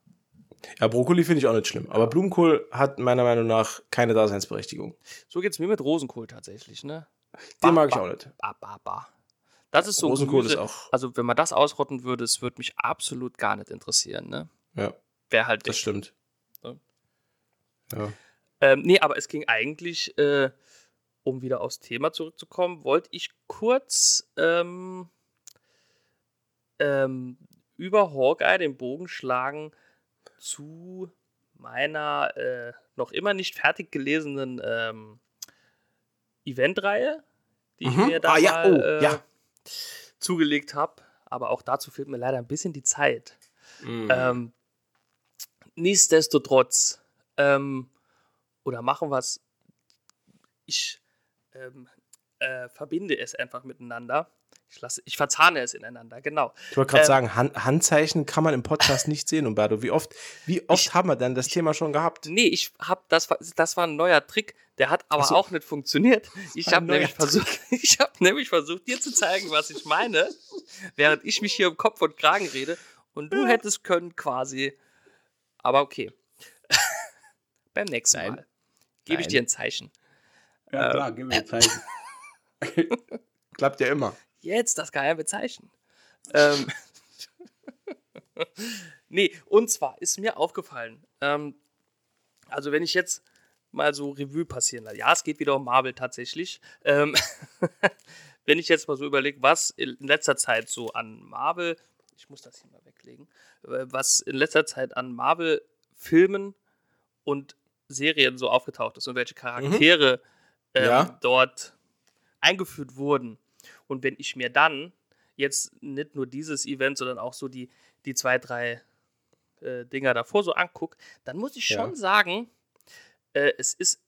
Ja, Brokkoli finde ich auch nicht schlimm. Aber Blumenkohl hat meiner Meinung nach keine Daseinsberechtigung. So geht's mir mit Rosenkohl tatsächlich, ne? Den mag ich Ba- auch nicht. Ba, ba, ba. Das ist so Rosenkohl Gemüse, ist auch. Also, wenn man das ausrotten würde, es würde mich absolut gar nicht interessieren, ne? Ja, Wäre halt das stimmt. Ja. Ja. Ähm, nee, aber es ging eigentlich, äh, um wieder aufs Thema zurückzukommen, wollte ich kurz ähm, ähm, über Hawkeye den Bogen schlagen zu meiner äh, noch immer nicht fertig gelesenen ähm, Eventreihe, die ich Mhm. mir da Ah, ja, mal oh, äh, ja. zugelegt habe. Aber auch dazu fehlt mir leider ein bisschen die Zeit. Mhm. Ähm, nichtsdestotrotz, ähm, oder machen wir es, ich ähm, äh, verbinde es einfach miteinander. Ich, lasse, ich verzahne es ineinander, genau. Ich wollte gerade ähm, sagen, Han Handzeichen kann man im Podcast nicht sehen, Umberto. Wie oft, wie oft haben wir denn das Thema schon gehabt? Nee, ich habe das, war- das war ein neuer Trick, der hat aber so. auch nicht funktioniert. Ich Ein habe nämlich versucht, ich habe nämlich versucht, dir zu zeigen, was ich meine, während ich mich hier um Kopf und Kragen rede und du hättest können quasi, aber okay. Beim nächsten Nein. Mal gebe ich dir ein Zeichen. Ja, klar, gib mir Zeichen. Klappt ja immer. Jetzt das geheime Zeichen. ähm, nee, und zwar ist mir aufgefallen, ähm, also wenn ich jetzt mal so Revue passieren lasse, ja, es geht wieder um Marvel tatsächlich. Ähm, wenn ich jetzt mal so überlege, was in letzter Zeit so an Marvel, ich muss das hier mal weglegen, äh, was in letzter Zeit an Marvel-Filmen und Serien so aufgetaucht ist und welche Charaktere ähm, Ja. dort eingeführt wurden. Und wenn ich mir dann jetzt nicht nur dieses Event, sondern auch so die, die zwei, drei äh, Dinger davor so angucke, dann muss ich Ja. schon sagen, äh, es ist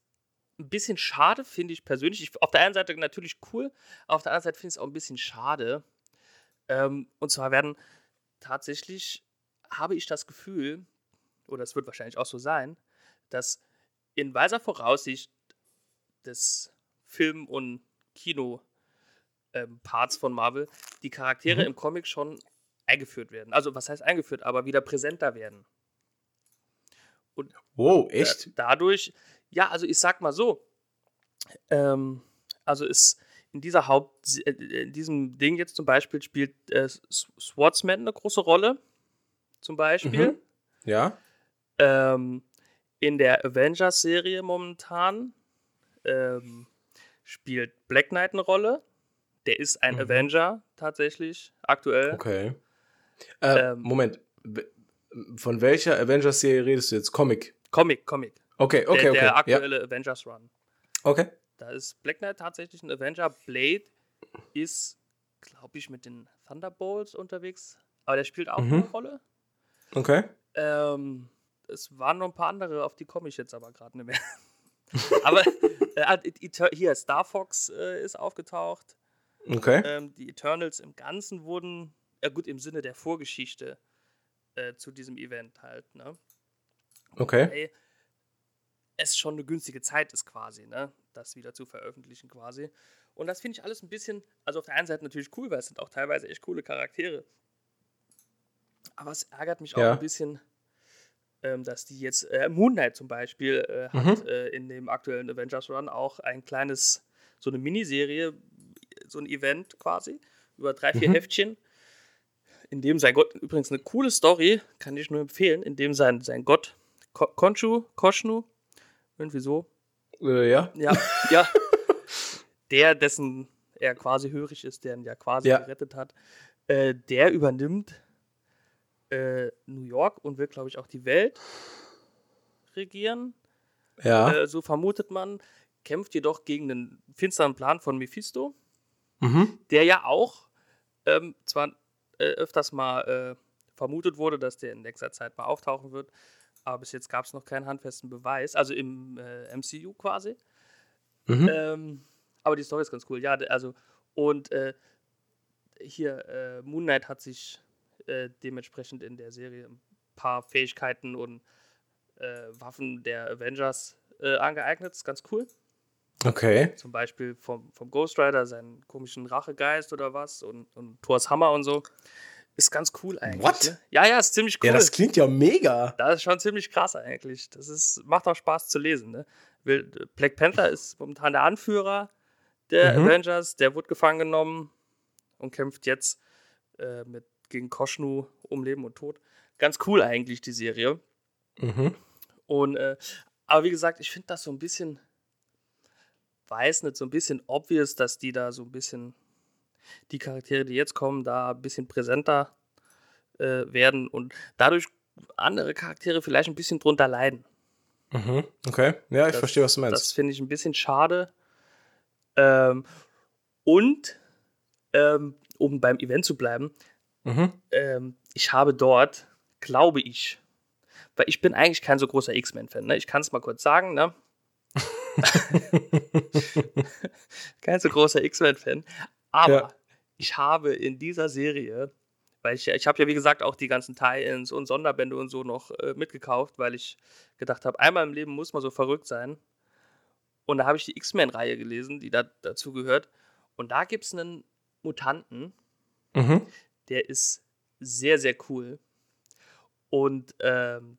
ein bisschen schade, finde ich persönlich. Ich, auf der einen Seite natürlich cool, auf der anderen Seite finde ich es auch ein bisschen schade. Ähm, und zwar werden tatsächlich, habe ich das Gefühl, oder es wird wahrscheinlich auch so sein, dass in weiser Voraussicht des Film- und Kino-Parts von Marvel die Charaktere Mhm. im Comic schon eingeführt werden. Also, was heißt eingeführt, aber wieder präsenter werden. Wow, echt? Äh, dadurch, ja, also ich sag mal so, ähm, also ist in dieser Haupt, äh, in diesem Ding jetzt zum Beispiel spielt äh, Swordsman eine große Rolle, zum Beispiel. Mhm. Ja? Ähm, in der Avengers-Serie momentan ähm, spielt Black Knight eine Rolle. Der ist ein Mhm. Avenger tatsächlich, aktuell. Okay. Äh, Ähm, Moment. Von welcher Avengers-Serie redest du jetzt? Comic. Comic, Comic. Okay, okay, der, okay. der ja. aktuelle Avengers-Run. Okay. Da ist Black Knight tatsächlich ein Avenger. Blade ist, glaube ich, mit den Thunderbolts unterwegs. Aber der spielt auch Mhm. eine Rolle. Okay. Ähm, es waren noch ein paar andere, auf die komme ich jetzt aber gerade nicht mehr. aber äh, hier, Star Fox äh, ist aufgetaucht. Okay. Ähm, die Eternals im Ganzen wurden, ja gut, im Sinne der Vorgeschichte äh, zu diesem Event halt, ne? Okay. Ey, es schon eine günstige Zeit ist quasi, ne? Das wieder zu veröffentlichen quasi. Und das finde ich alles ein bisschen, also auf der einen Seite natürlich cool, weil es sind auch teilweise echt coole Charaktere. Aber es ärgert mich auch Ja. ein bisschen, ähm, dass die jetzt, äh, Moon Knight zum Beispiel, äh, Mhm. hat äh, in dem aktuellen Avengers Run auch ein kleines, so eine Miniserie, so ein Event quasi, über drei, vier Mhm. Heftchen, in dem sein Gott, übrigens eine coole Story, kann ich nur empfehlen, in dem sein, sein Gott, Ko Konchu, Koshnu, irgendwie so, Äh, ja. ja, ja, der, dessen er quasi hörig ist, der ihn ja quasi Ja. gerettet hat, äh, der übernimmt äh, New York und will, glaube ich, auch die Welt regieren. Ja. Äh, so vermutet man, kämpft jedoch gegen den finsteren Plan von Mephisto, Mhm. der ja auch ähm, zwar äh, öfters mal äh, vermutet wurde, dass der in nächster Zeit mal auftauchen wird, aber bis jetzt gab es noch keinen handfesten Beweis, also im äh, MCU quasi. Mhm. Ähm, aber die Story ist ganz cool, ja, also und äh, hier, äh, Moon Knight hat sich äh, dementsprechend in der Serie ein paar Fähigkeiten und Waffen der Avengers angeeignet, ist ganz cool. Okay. Zum Beispiel vom, vom Ghost Rider, seinen komischen Rachegeist oder was und, und Thors Hammer und so. Ist ganz cool eigentlich. What? Ne? Ja, ja, ist ziemlich cool. Ja, das klingt ja mega. Das ist schon ziemlich krass eigentlich. Das ist, macht auch Spaß zu lesen. Ne? Black Panther ist momentan der Anführer der Mhm. Avengers. Der wurde gefangen genommen und kämpft jetzt äh, mit, gegen Koshnu um Leben und Tod. Ganz cool eigentlich, die Serie. Mhm. Und, äh, aber wie gesagt, ich finde das so ein bisschen, weiß nicht, so ein bisschen obvious, dass die da so ein bisschen, die Charaktere, die jetzt kommen, da ein bisschen präsenter äh, werden und dadurch andere Charaktere vielleicht ein bisschen drunter leiden. Mhm. Okay. Ja, ich Das- verstehe, was du Das meinst. finde ich ein bisschen schade. Ähm, und ähm, um beim Event zu bleiben, Mhm. ähm, ich habe dort, glaube ich, weil ich bin eigentlich kein so großer X-Men-Fan, ne? Ich kann es mal kurz sagen, ne? kein so großer X-Men-Fan. Aber Ja. ich habe in dieser Serie, weil ich, ja- ich habe ja wie gesagt auch die ganzen Tie-Ins und Sonderbände und so noch äh, mitgekauft, weil ich gedacht habe, einmal im Leben muss man so verrückt sein. Und da habe ich die X-Men-Reihe gelesen, die da dazu gehört. Und da gibt es einen Mutanten, Mhm. der ist sehr, sehr cool. Und ähm,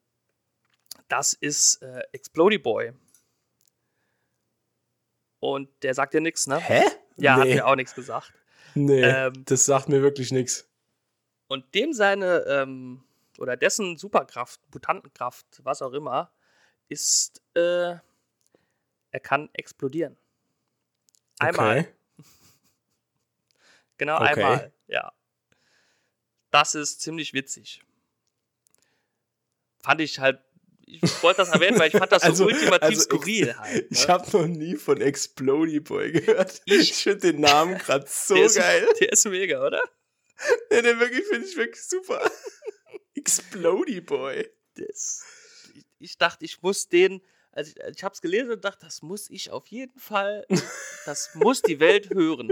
das ist äh, Explody Boy. Und der sagt dir nichts, ne? Hä? Ja, hat nee. mir auch nichts gesagt. Nee, Ähm, das sagt mir wirklich nichts. Und dem seine, ähm, oder dessen Superkraft, Mutantenkraft, was auch immer, ist, äh, er kann explodieren. Einmal. Okay. Genau Okay. einmal, ja. Das ist ziemlich witzig. Fand ich halt, ich wollte das erwähnen, weil ich fand das so Also- ultimativ also skurril halt. Ich Ne? habe noch nie von Explody Boy gehört. Ich- Ich finde den Namen gerade so der ist, geil. Der ist mega, oder? Ja, den wirklich finde ich wirklich super. Explody Boy. Das, ich, ich dachte, ich muss den, also ich, ich habe es gelesen und dachte, das muss ich auf jeden Fall, das muss die Welt hören.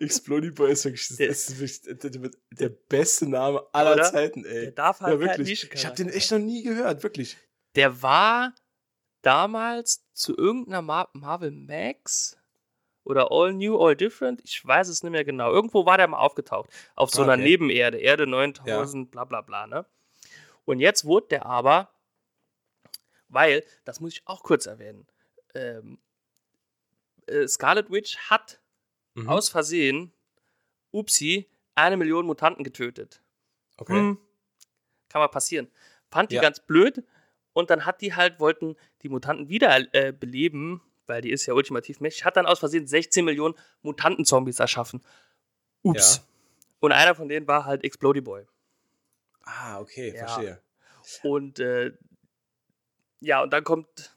Explody Boy ist wirklich, das Der- ist wirklich der, der, beste Name aller Oder? Zeiten, ey. Der darf halt ja, wirklich. Ich habe den echt noch nie gehört, wirklich. Der war damals zu irgendeiner Mar Marvel Max oder All New, All Different, ich weiß es nicht mehr genau. Irgendwo war der mal aufgetaucht. Auf so Ah, einer okay. Nebenerde, Erde 9000, bla bla bla, ne? Und jetzt wurde der aber, weil, das muss ich auch kurz erwähnen, ähm, äh, Scarlet Witch hat Mhm. aus Versehen, upsi, eine Million Mutanten getötet. Okay. Hm, kann mal passieren. Fand die Ja. ganz blöd und dann hat die halt, wollten die Mutanten wieder äh, beleben, weil die ist ja ultimativ mächtig, hat dann aus Versehen 16 Millionen Mutanten-Zombies erschaffen. Ups. Ja. Und einer von denen war halt Explody Boy. Ah, okay, Ja. verstehe. Und äh, ja, und dann kommt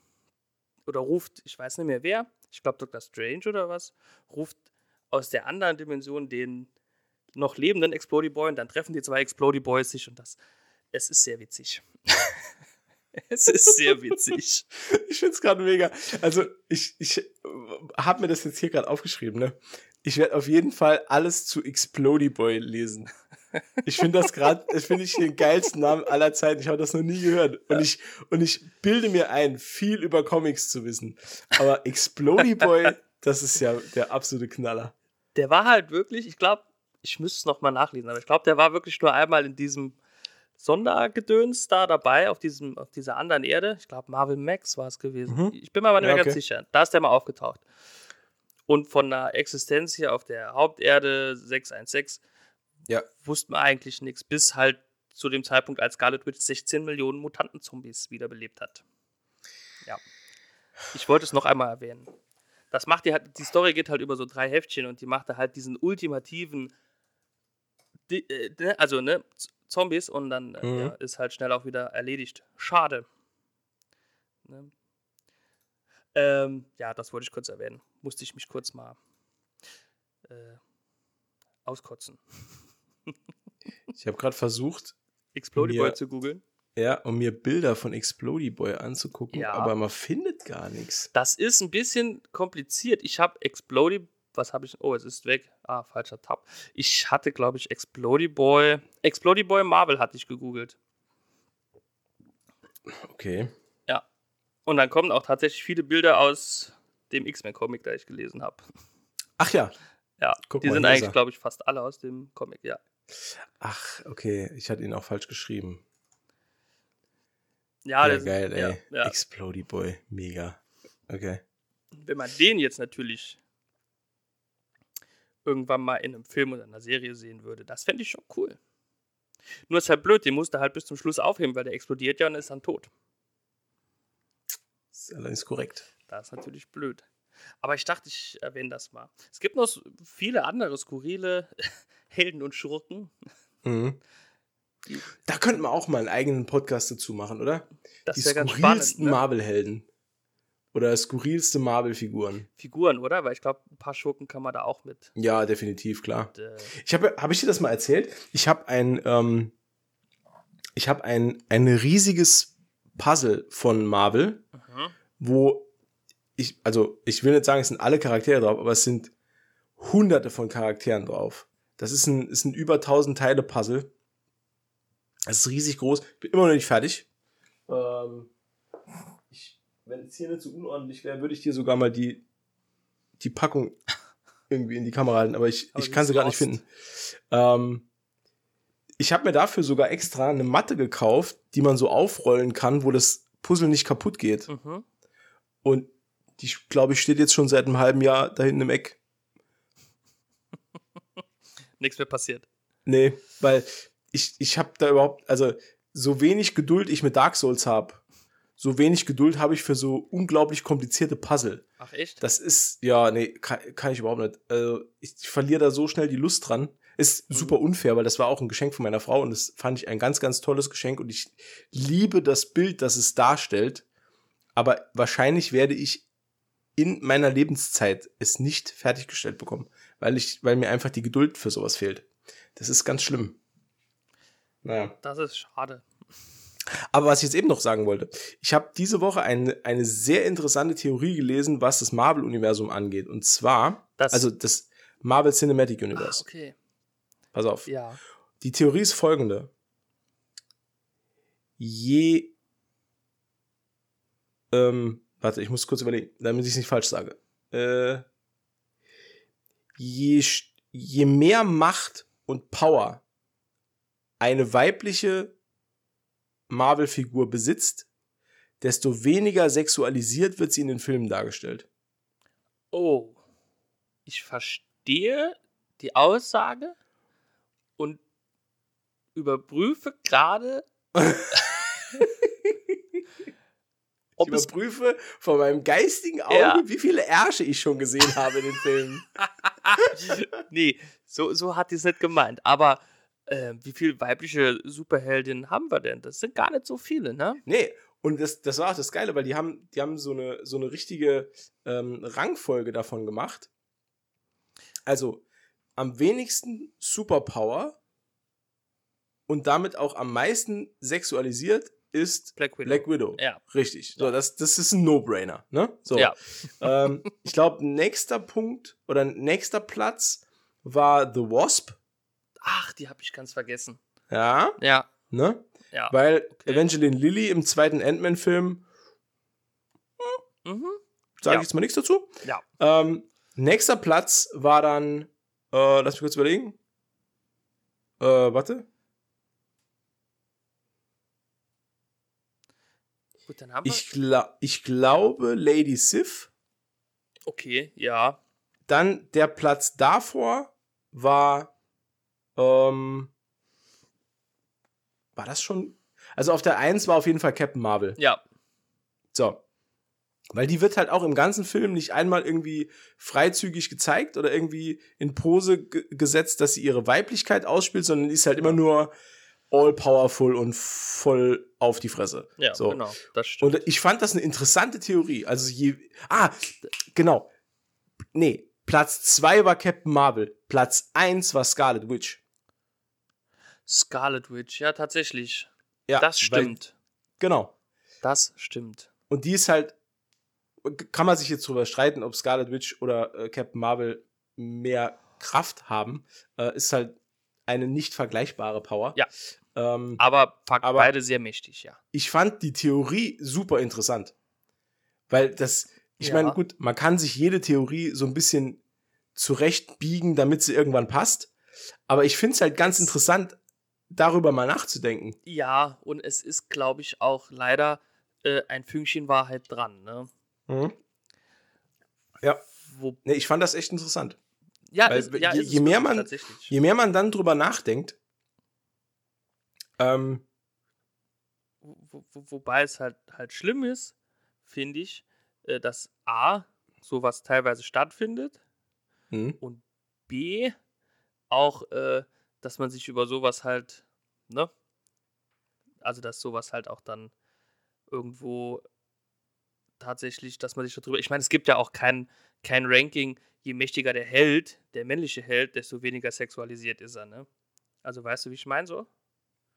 oder ruft, ich weiß nicht mehr wer, ich glaube Dr. Strange oder was, ruft aus der anderen Dimension den noch lebenden Explody Boy und dann treffen die zwei Explody Boys sich und das, es ist sehr witzig. es ist sehr witzig. ich finde es gerade mega. Also ich, ich habe mir das jetzt hier gerade aufgeschrieben, ne? Ich werde auf jeden Fall alles zu Explody Boy lesen. Ich finde das gerade, das finde ich den geilsten Namen aller Zeiten. Ich habe das noch nie gehört. Und ich, und ich bilde mir ein, viel über Comics zu wissen. Aber Explody Boy, das ist ja der absolute Knaller. Der war halt wirklich, ich glaube, ich müsste es nochmal nachlesen, aber ich glaube, der war wirklich nur einmal in diesem Sondergedöns da dabei, auf, diesem, auf dieser anderen Erde. Ich glaube, Marvel Max war es gewesen. Mhm. Ich bin mir aber nicht ja, mehr okay. ganz sicher. Da ist der mal aufgetaucht. Und von einer Existenz hier auf der Haupterde 616 ja. wusste man eigentlich nichts, bis halt zu dem Zeitpunkt, als Scarlet Witch 16 Millionen Mutantenzombies wiederbelebt hat. Ja. Ich wollte es noch einmal erwähnen. Das macht die halt, die Story geht halt über so drei Heftchen und die macht halt diesen ultimativen, äh, ne, also ne, Zombies und dann äh, mhm. ja, ist halt schnell auch wieder erledigt. Schade. Ne? Ähm, ja, das wollte ich kurz erwähnen. Musste ich mich kurz mal äh, auskotzen. Ich habe gerade versucht, Explody Boy zu googeln. Ja, um mir Bilder von Explody Boy anzugucken, ja. aber man findet gar nichts. Das ist ein bisschen kompliziert. Ich habe Explody, was habe ich? Oh, es ist weg. Ah, falscher Tab. Ich hatte, glaube ich, Explody Boy. Explody Boy Marvel hatte ich gegoogelt. Okay. Ja. Und dann kommen auch tatsächlich viele Bilder aus dem X-Men-Comic, da ich gelesen habe. Ach ja. Ja, Guck die sind eigentlich, glaube ich, fast alle aus dem Comic, ja. Ach, okay. Ich hatte ihn auch falsch geschrieben. Ja, ja geil, ey. Ja, ja. Explody Boy, mega. Okay. Wenn man den jetzt natürlich irgendwann mal in einem Film oder einer Serie sehen würde, das fände ich schon cool. Nur ist halt blöd, den musst du halt bis zum Schluss aufheben, weil der explodiert ja und ist dann tot. Das ist allerdings korrekt. Das ist natürlich blöd. Aber ich dachte, ich erwähne das mal. Es gibt noch viele andere skurrile Helden und Schurken. Mhm. Da könnten wir auch mal einen eigenen Podcast dazu machen, oder? Das Die skurrilsten ne? Marvel-Helden. Oder skurrilste Marvel-Figuren. Figuren, oder? Weil ich glaube, ein paar Schurken kann man da auch mit. Ja, definitiv, klar. Und, äh, ich habe, habe ich dir das mal erzählt? Ich habe ein, ähm, ich habe ein, ein riesiges Puzzle von Marvel, mhm. wo ich, also ich will nicht sagen, es sind alle Charaktere drauf, aber es sind hunderte von Charakteren drauf. Das ist ein, ist ein über 1000 Teile Puzzle. Es ist riesig groß. Bin immer noch nicht fertig. Ähm, ich, wenn es hier nicht so unordentlich wäre, würde ich dir sogar mal die, die Packung irgendwie in die Kamera halten, aber ich, aber ich kann sie gar nicht finden. Ähm, ich habe mir dafür sogar extra eine Matte gekauft, die man so aufrollen kann, wo das Puzzle nicht kaputt geht. Mhm. Und die, glaube ich, steht jetzt schon seit einem halben Jahr da hinten im Eck. Nichts mehr passiert. Nee, weil ich, ich habe da überhaupt, also so wenig Geduld ich mit Dark Souls habe, so wenig Geduld habe ich für so unglaublich komplizierte Puzzle. Ach echt? Das ist, ja, nee, kann, kann ich überhaupt nicht. Also ich, ich verliere da so schnell die Lust dran. Ist mhm. super unfair, weil das war auch ein Geschenk von meiner Frau und das fand ich ein ganz, ganz tolles Geschenk und ich liebe das Bild, das es darstellt. Aber wahrscheinlich werde ich in meiner Lebenszeit es nicht fertiggestellt bekommen, weil ich, weil mir einfach die Geduld für sowas fehlt. Das ist ganz schlimm. Naja. Das ist schade. Aber was ich jetzt eben noch sagen wollte, ich habe diese Woche eine, eine sehr interessante Theorie gelesen, was das Marvel-Universum angeht. Und zwar, das also das Marvel Cinematic Universe. Ah, okay. Pass auf. Ja. Die Theorie ist folgende. Je. Ähm, warte, ich muss kurz überlegen, damit ich es nicht falsch sage. Äh, je, je mehr Macht und Power eine weibliche Marvel-Figur besitzt, desto weniger sexualisiert wird sie in den Filmen dargestellt. Oh, ich verstehe die Aussage und überprüfe gerade. ich überprüfe von meinem geistigen Auge, ja. wie viele Ärsche ich schon gesehen habe in den Filmen. nee, so, so hat die es nicht gemeint. Aber äh, wie viele weibliche Superheldinnen haben wir denn? Das sind gar nicht so viele, ne? Nee, Und das, das war auch das Geile, weil die haben, die haben so eine, so eine richtige ähm, Rangfolge davon gemacht. Also am wenigsten Superpower und damit auch am meisten sexualisiert ist Black Widow. Black Widow. Ja. Richtig. So, das, das ist ein No-Brainer. Ne? So. Ja. Ähm, ich glaube, nächster Punkt oder nächster Platz war The Wasp. Ach, die habe ich ganz vergessen. Ja. Ja. Ne? Ja. Weil okay. Evangeline Lilly im zweiten Ant-Man-Film, Mhm. sage Ja. ich jetzt mal nichts dazu. Ja. Ähm, nächster Platz war dann, äh, lass mich kurz überlegen. Äh, warte. Gut, dann haben wir. Ich, gla ich glaube Lady Sif. okay, ja. Dann der Platz davor war, ähm, war das schon? Also auf der 1 war auf jeden Fall Captain Marvel. Ja. So. Weil die wird halt auch im ganzen Film nicht einmal irgendwie freizügig gezeigt oder irgendwie in Pose ge- gesetzt, dass sie ihre Weiblichkeit ausspielt, sondern die ist halt immer nur all powerful und voll auf die Fresse. Ja, so. genau. Das stimmt. Und ich fand das eine interessante Theorie. Also je. Ah, genau. Nee, Platz 2 war Captain Marvel. Platz 1 war Scarlet Witch. Scarlet Witch, ja, tatsächlich. Ja, das weil- stimmt. Genau. Das stimmt. Und die ist halt. Kann man sich jetzt drüber streiten, ob Scarlet Witch oder äh, Captain Marvel mehr Kraft haben. Äh, ist halt eine nicht vergleichbare Power. Ja. Ähm, Aber, Aber- beide sehr mächtig, ja. ich fand die Theorie super interessant. Weil das, ich Ja. meine, gut, man kann sich jede Theorie so ein bisschen zurechtbiegen, damit sie irgendwann passt. Aber ich finde es halt ganz interessant, darüber mal nachzudenken. Ja, und es ist, glaube ich, auch leider äh, ein Fünkchen Wahrheit dran, ne? Mhm. Ja, Wo, nee, ich fand das echt interessant. Ja, Weil ist, ja je- je mehr man-. Je mehr man dann drüber nachdenkt, ähm, Wo, wo, wobei es halt, halt schlimm ist, finde ich, äh, dass A, sowas teilweise stattfindet mhm. und B, auch, äh, dass man sich über sowas halt, ne? Also, dass sowas halt auch dann irgendwo tatsächlich, dass man sich darüber. Ich meine, es gibt ja auch kein, kein Ranking, je mächtiger der Held, der männliche Held, desto weniger sexualisiert ist er, ne? Also, weißt du, wie ich meine so?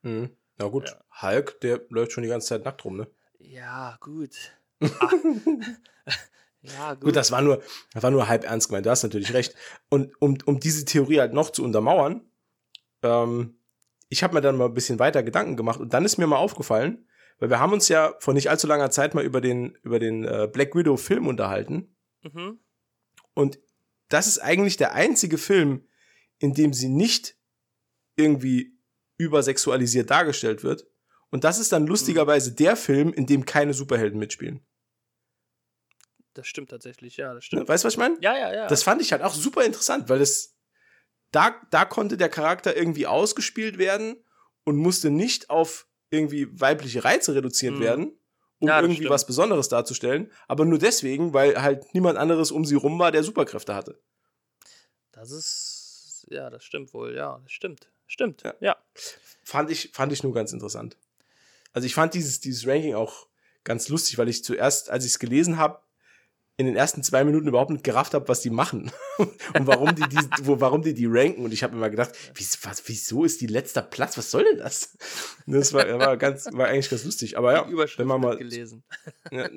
Mhm. Na gut, Ja. Hulk, der läuft schon die ganze Zeit nackt rum, ne? Ja, gut. Ah. ja, gut. Gut, das war nur, das war nur halb ernst gemeint, du hast natürlich recht. Und um, um diese Theorie halt noch zu untermauern, ähm, ich habe mir dann mal ein bisschen weiter Gedanken gemacht und dann ist mir mal aufgefallen, weil wir haben uns ja vor nicht allzu langer Zeit mal über den, über den äh, Black Widow Film unterhalten. mhm. Und das ist eigentlich der einzige Film, in dem sie nicht irgendwie übersexualisiert dargestellt wird. Und das ist dann lustigerweise der Film, in dem keine Superhelden mitspielen. Das stimmt tatsächlich, ja, das stimmt. Weißt du, was ich meine? Ja, ja, ja. Das fand ich halt auch super interessant, weil es da, da konnte der Charakter irgendwie ausgespielt werden und musste nicht auf irgendwie weibliche Reize reduziert Mhm. werden, um Ja, irgendwie stimmt. was Besonderes darzustellen, aber nur deswegen, weil halt niemand anderes um sie rum war, der Superkräfte hatte. Das ist, ja, das stimmt wohl, ja, das stimmt. Stimmt, Ja. ja. Fand ich, fand ich nur ganz interessant. Also ich fand dieses, dieses Ranking auch ganz lustig, weil ich zuerst, als ich es gelesen habe, in den ersten zwei Minuten überhaupt nicht gerafft habe, was die machen und warum die, die wo, warum die die ranken. Und ich habe mal gedacht, wie, was, wieso ist die letzter Platz? Was soll denn das? Das war, war ganz, war eigentlich ganz lustig. Aber ja, wenn man mal, gelesen. ja,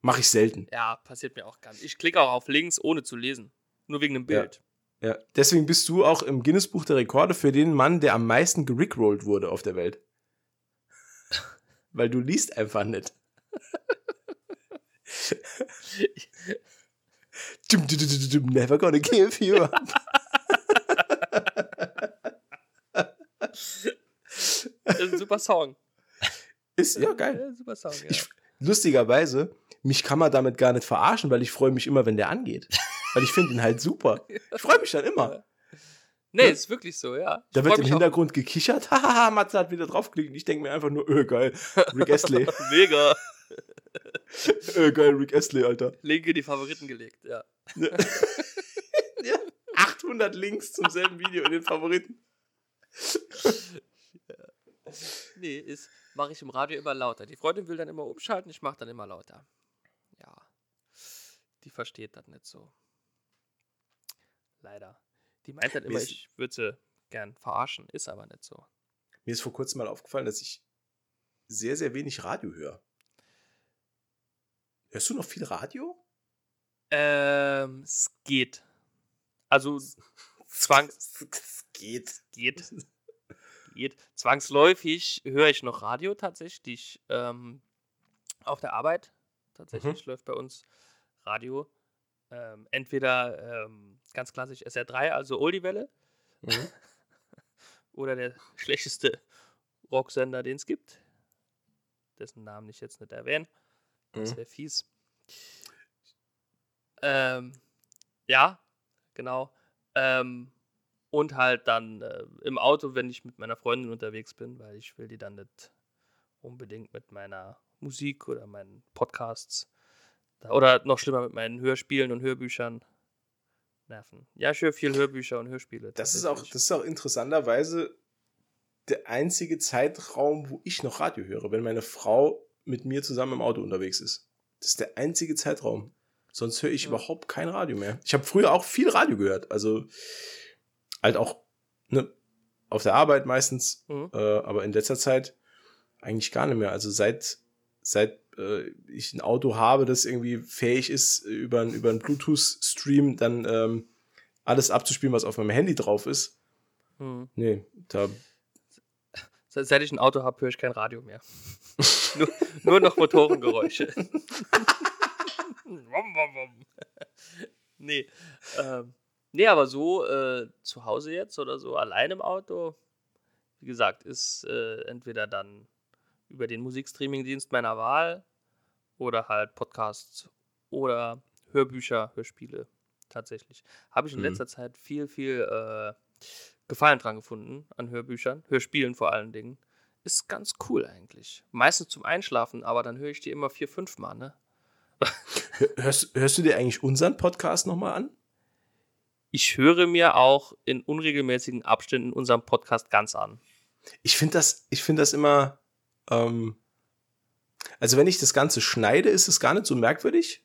mache ich selten. Ja, passiert mir auch nicht. Ich klicke auch auf Links, ohne zu lesen. Nur wegen dem Bild. Ja, deswegen bist du auch im Guinness-Buch der Rekorde für den Mann, der am meisten gerickrollt wurde auf der Welt. Weil du liest einfach nicht. Never gonna give you up. Das ist ein super Song. Ist ja geil. Ja, super Song, ja. Ich, lustigerweise, mich kann man damit gar nicht verarschen, weil ich freue mich immer, wenn der angeht. Weil ich finde ihn halt super. Ich freue mich dann immer. nee, ist wirklich so, ja. Ich Da wird im mich auch. Hintergrund gekichert. Hahaha, Matze hat wieder draufgeklickt. Ich denke mir einfach nur, öh, geil. Rick Astley. Mega. Öh, geil, Rick Astley, Alter. Link in die Favoriten gelegt, ja. Ja. 800 Links zum selben Video in den Favoriten. Nee, ist, mache ich im Radio immer lauter. Die Freundin will dann immer umschalten, ich mache dann immer lauter. Ja. Die versteht das nicht so. Leider. Die meint dann immer, ich würde sie gern verarschen, ist aber nicht so. Mir ist vor kurzem mal aufgefallen, dass ich sehr, sehr wenig Radio höre. Hörst du noch viel Radio? Ähm, es geht. Also zwangs es geht. geht. geht. Zwangsläufig höre ich noch Radio tatsächlich. Ähm, auf der Arbeit tatsächlich mhm. läuft bei uns Radio. Ähm, entweder ähm, ganz klassisch SR3, also Oldie-Welle, mhm. oder der schlechteste Rocksender, den es gibt, dessen Namen ich jetzt nicht erwähne. Das mhm. wäre fies. Ähm, ja, genau. Ähm, und halt dann äh, im Auto, wenn ich mit meiner Freundin unterwegs bin, weil ich will die dann nicht unbedingt mit meiner Musik oder meinen Podcasts oder noch schlimmer mit meinen Hörspielen und Hörbüchern nerven. Ja, ich höre viel Hörbücher und Hörspiele. Das ist auch, das ist auch interessanterweise der einzige Zeitraum, wo ich noch Radio höre, wenn meine Frau mit mir zusammen im Auto unterwegs ist. Das ist der einzige Zeitraum. Sonst höre ich ja. überhaupt kein Radio mehr. Ich habe früher auch viel Radio gehört. Also halt auch ne, auf der Arbeit meistens, mhm. äh, aber in letzter Zeit eigentlich gar nicht mehr. Also seit, seit äh, ich ein Auto habe, das irgendwie fähig ist, über, über einen Bluetooth-Stream dann ähm, alles abzuspielen, was auf meinem Handy drauf ist. Mhm. Nee, da Seit ich ein Auto habe, höre ich kein Radio mehr. nur, nur, noch Motorengeräusche. nee. Ähm, nee, aber so äh, zu Hause jetzt oder so allein im Auto, wie gesagt, ist äh, entweder dann über den Musikstreaming-Dienst meiner Wahl oder halt Podcasts oder Hörbücher, Hörspiele tatsächlich. Habe ich in mhm. letzter Zeit viel, viel äh, Gefallen dran gefunden an Hörbüchern, Hörspielen vor allen Dingen. Ist ganz cool eigentlich. Meistens zum Einschlafen, aber dann höre ich die immer vier, fünf Mal, ne? hörst, hörst du dir eigentlich unseren Podcast nochmal an? Ich höre mir auch in unregelmäßigen Abständen unseren Podcast ganz an. Ich finde das, ich finde das immer, ähm, also wenn ich das Ganze schneide, ist es gar nicht so merkwürdig,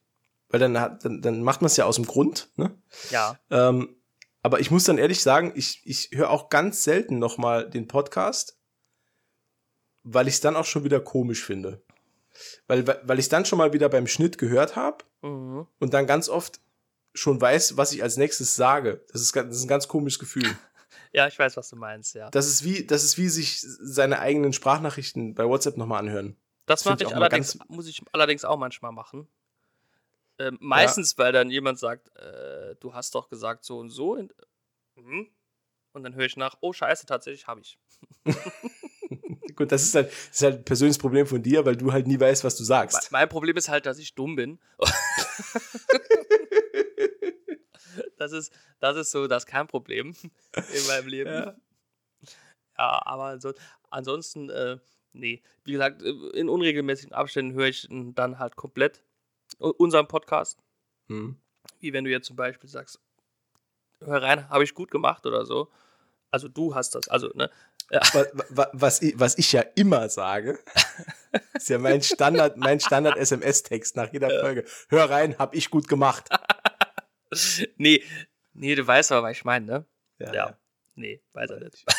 weil dann, hat, dann, dann macht man es ja aus dem Grund, ne? Ja. Ähm, aber ich muss dann ehrlich sagen, ich, ich höre auch ganz selten nochmal den Podcast, weil ich es dann auch schon wieder komisch finde. Weil, weil ich dann schon mal wieder beim Schnitt gehört habe mhm. und dann ganz oft schon weiß, was ich als nächstes sage. Das ist, das ist ein ganz komisches Gefühl. ja, ich weiß, was du meinst, ja. Das ist wie, das ist wie sich seine eigenen Sprachnachrichten bei WhatsApp nochmal anhören. Das, das mache ich, ich allerdings, muss ich allerdings auch manchmal machen. Äh, meistens, ja. weil dann jemand sagt, äh, du hast doch gesagt so und so. Und, mhm. und dann höre ich nach, oh scheiße, tatsächlich habe ich. Gut, das ist, halt, das ist halt ein persönliches Problem von dir, weil du halt nie weißt, was du sagst. Mein Problem ist halt, dass ich dumm bin. das, ist, das ist so das Kernproblem in meinem Leben. Ja, ja aber so, ansonsten, äh, nee. Wie gesagt, in unregelmäßigen Abständen höre ich dann halt komplett unseren Podcast. Hm. Wie wenn du jetzt zum Beispiel sagst, hör rein, habe ich gut gemacht oder so. Also du hast das, also, ne? Ja. Was, was, ich, was ich ja immer sage, ist ja mein Standard, mein Standard SMS-Text nach jeder Folge. Hör rein, hab ich gut gemacht. nee, nee, du weißt aber, was ich meine, ne? Ja. ja. ja. Nee, weiß er nicht.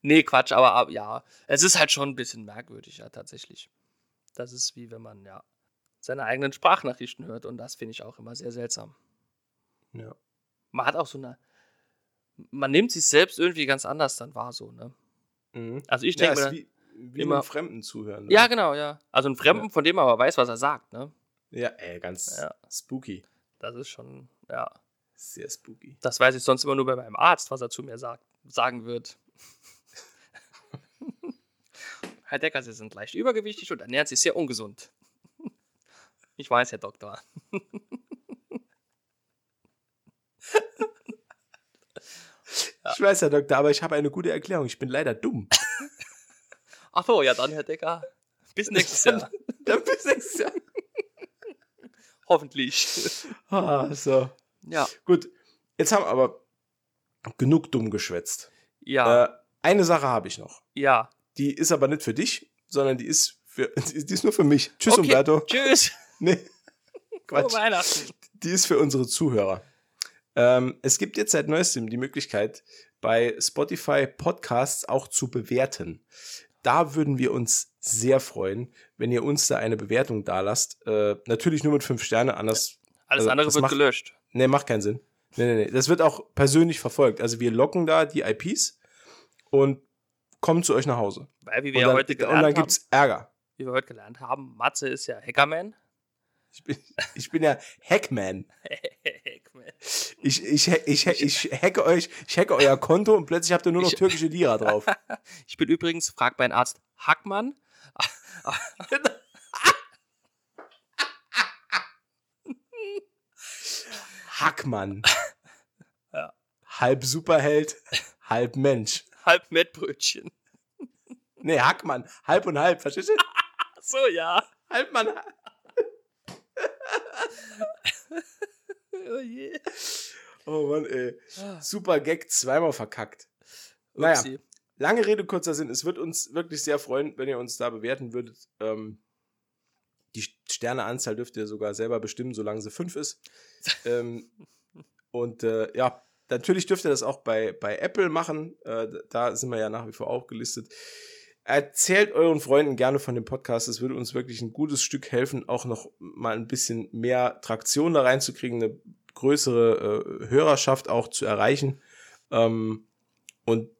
nee, Quatsch, aber ja, es ist halt schon ein bisschen merkwürdig, ja, tatsächlich. Das ist wie wenn man ja seine eigenen Sprachnachrichten hört und das finde ich auch immer sehr seltsam. Ja. Man hat auch so eine, man nimmt sich selbst irgendwie ganz anders dann wahr so, ne? Mhm. Also ich denke ja, wie, wie immer Fremden zuhören. Ne? Ja, genau, ja. Also ein Fremden, ja. von dem man aber weiß, was er sagt, ne? Ja, ey, ganz ja. spooky. Das ist schon, ja. Sehr spooky. Das weiß ich sonst immer nur bei meinem Arzt, was er zu mir sagt, sagen wird. Herr Decker, Sie sind leicht übergewichtig und ernähren sich sehr ungesund. Ich weiß, Herr Doktor. Ich weiß, Herr Doktor, aber ich habe eine gute Erklärung. Ich bin leider dumm. Ach so, ja dann, Herr Decker. Bis nächstes Jahr. dann bis nächstes Jahr. Hoffentlich. Ah, so. Ja. Gut, jetzt haben wir aber genug dumm geschwätzt. Ja. Äh, eine Sache habe ich noch. Ja. Die ist aber nicht für dich, sondern die ist für, die ist nur für mich. Tschüss, Okay, Umberto. Tschüss. Nee, Frohe Quatsch. Weihnachten. Die ist für unsere Zuhörer. Ähm, es gibt jetzt seit neuestem die Möglichkeit, bei Spotify Podcasts auch zu bewerten. Da würden wir uns sehr freuen, wenn ihr uns da eine Bewertung dalasst. Äh, natürlich nur mit fünf Sterne, anders. Alles Also, andere wird macht- gelöscht. Nee, macht keinen Sinn. Nee, nee, nee. Das wird auch persönlich verfolgt. Also wir locken da die IPs und kommen zu euch nach Hause. Weil, wie Und wir ja dann, heute und dann gelernt haben, gibt's Ärger. wie wir heute gelernt haben, Matze ist ja Hackerman. Ich bin, ich bin ja Hackman. Hackman. Ich, ich, ich, ich, ich hacke euch, ich hacke euer Konto und plötzlich habt ihr nur noch türkische Lira drauf. Ich bin übrigens, fragt mein Arzt, Hackmann. Hackmann. Ja. Halb Superheld, halb Mensch. Halb Mettbrötchen. Nee, Hackmann. Halb und halb, verstehst du? So, ja. Halb Mann. Oh je. Oh Mann, ey. Ah, Super Gag, zweimal verkackt. Naja, Upsi. lange Rede, kurzer Sinn. Es wird uns wirklich sehr freuen, wenn ihr uns da bewerten würdet. Ähm, die Sterneanzahl dürft ihr sogar selber bestimmen, solange sie fünf ist. ähm, und äh, ja, natürlich dürft ihr das auch bei, bei Apple machen. Äh, da sind wir ja nach wie vor auch gelistet. Erzählt euren Freunden gerne von dem Podcast. Es würde uns wirklich ein gutes Stück helfen, auch noch mal ein bisschen mehr Traktion da reinzukriegen, eine größere äh, Hörerschaft auch zu erreichen. Ähm, und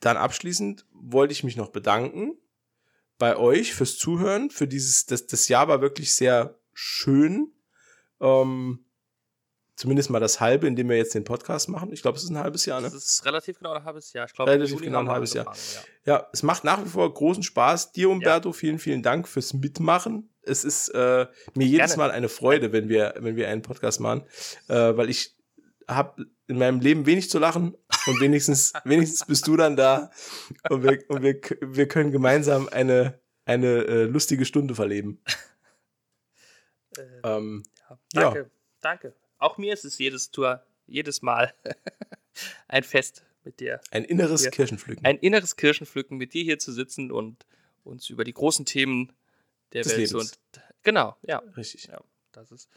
dann abschließend wollte ich mich noch bedanken bei euch fürs Zuhören, für dieses, das, das Jahr war wirklich sehr schön. Ähm, zumindest mal das halbe, in dem wir jetzt den Podcast machen. Ich glaube, es ist ein halbes Jahr, ne? Das ist relativ genau ein halbes Jahr. Ich glaube, Relativ genau ein halbes Jahr. Ja, es macht nach wie vor großen Spaß. Dir, Umberto, vielen, vielen Dank fürs Mitmachen. Es ist äh, mir jedes Gerne. Mal eine Freude, wenn wir, wenn wir einen Podcast machen, äh, weil ich habe in meinem Leben wenig zu lachen und wenigstens, wenigstens bist du dann da und wir, und wir, wir können gemeinsam eine, eine äh, lustige Stunde verleben. Äh, Ähm, ja, ja. danke, danke. Auch mir ist es jedes Tour, jedes Mal ein Fest mit dir. ein inneres Ja. Kirchenpflücken. Ein inneres Kirchenpflücken mit dir hier zu sitzen und uns über die großen Themen der Des Welt zu Lebens. und genau, ja, Richtig. ja, das ist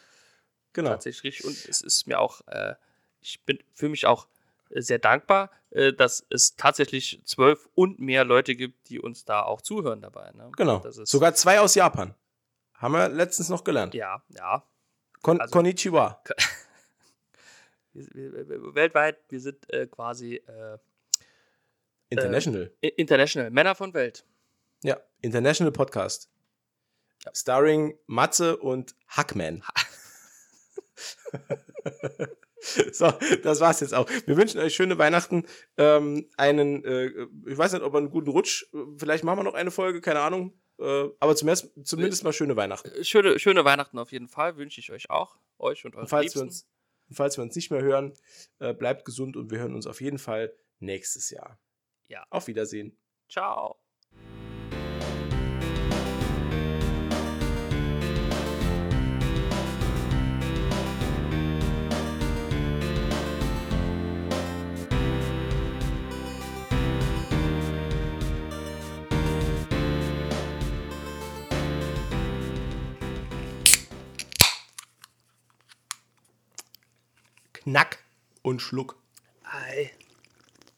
Genau. tatsächlich richtig. Und es ist mir auch, äh, ich bin für mich auch äh, sehr dankbar, äh, dass es tatsächlich zwölf und mehr Leute gibt, die uns da auch zuhören dabei. Ne? Genau. Das ist, Sogar zwei aus Japan. Haben wir letztens noch gelernt. Ja, ja. Kon also- Konnichiwa. Wir, wir, wir, weltweit, wir sind äh, quasi äh, International. i- international, Männer von Welt. Ja, International Podcast. Starring Matze und Hackman. so, das war's jetzt auch. Wir wünschen euch schöne Weihnachten. Ähm, einen, äh, ich weiß nicht, ob wir einen guten Rutsch. äh, Vielleicht machen wir noch eine Folge, keine Ahnung. Äh, aber zumindest, zumindest mal schöne Weihnachten. Äh, Schöne, schöne Weihnachten auf jeden Fall, wünsche ich euch auch. Euch und euren Und falls wir, Liebsten. uns, und falls wir uns nicht mehr hören, äh, bleibt gesund und wir hören uns auf jeden Fall nächstes Jahr. Ja. Auf Wiedersehen. Ciao. Knack und Schluck. Ei.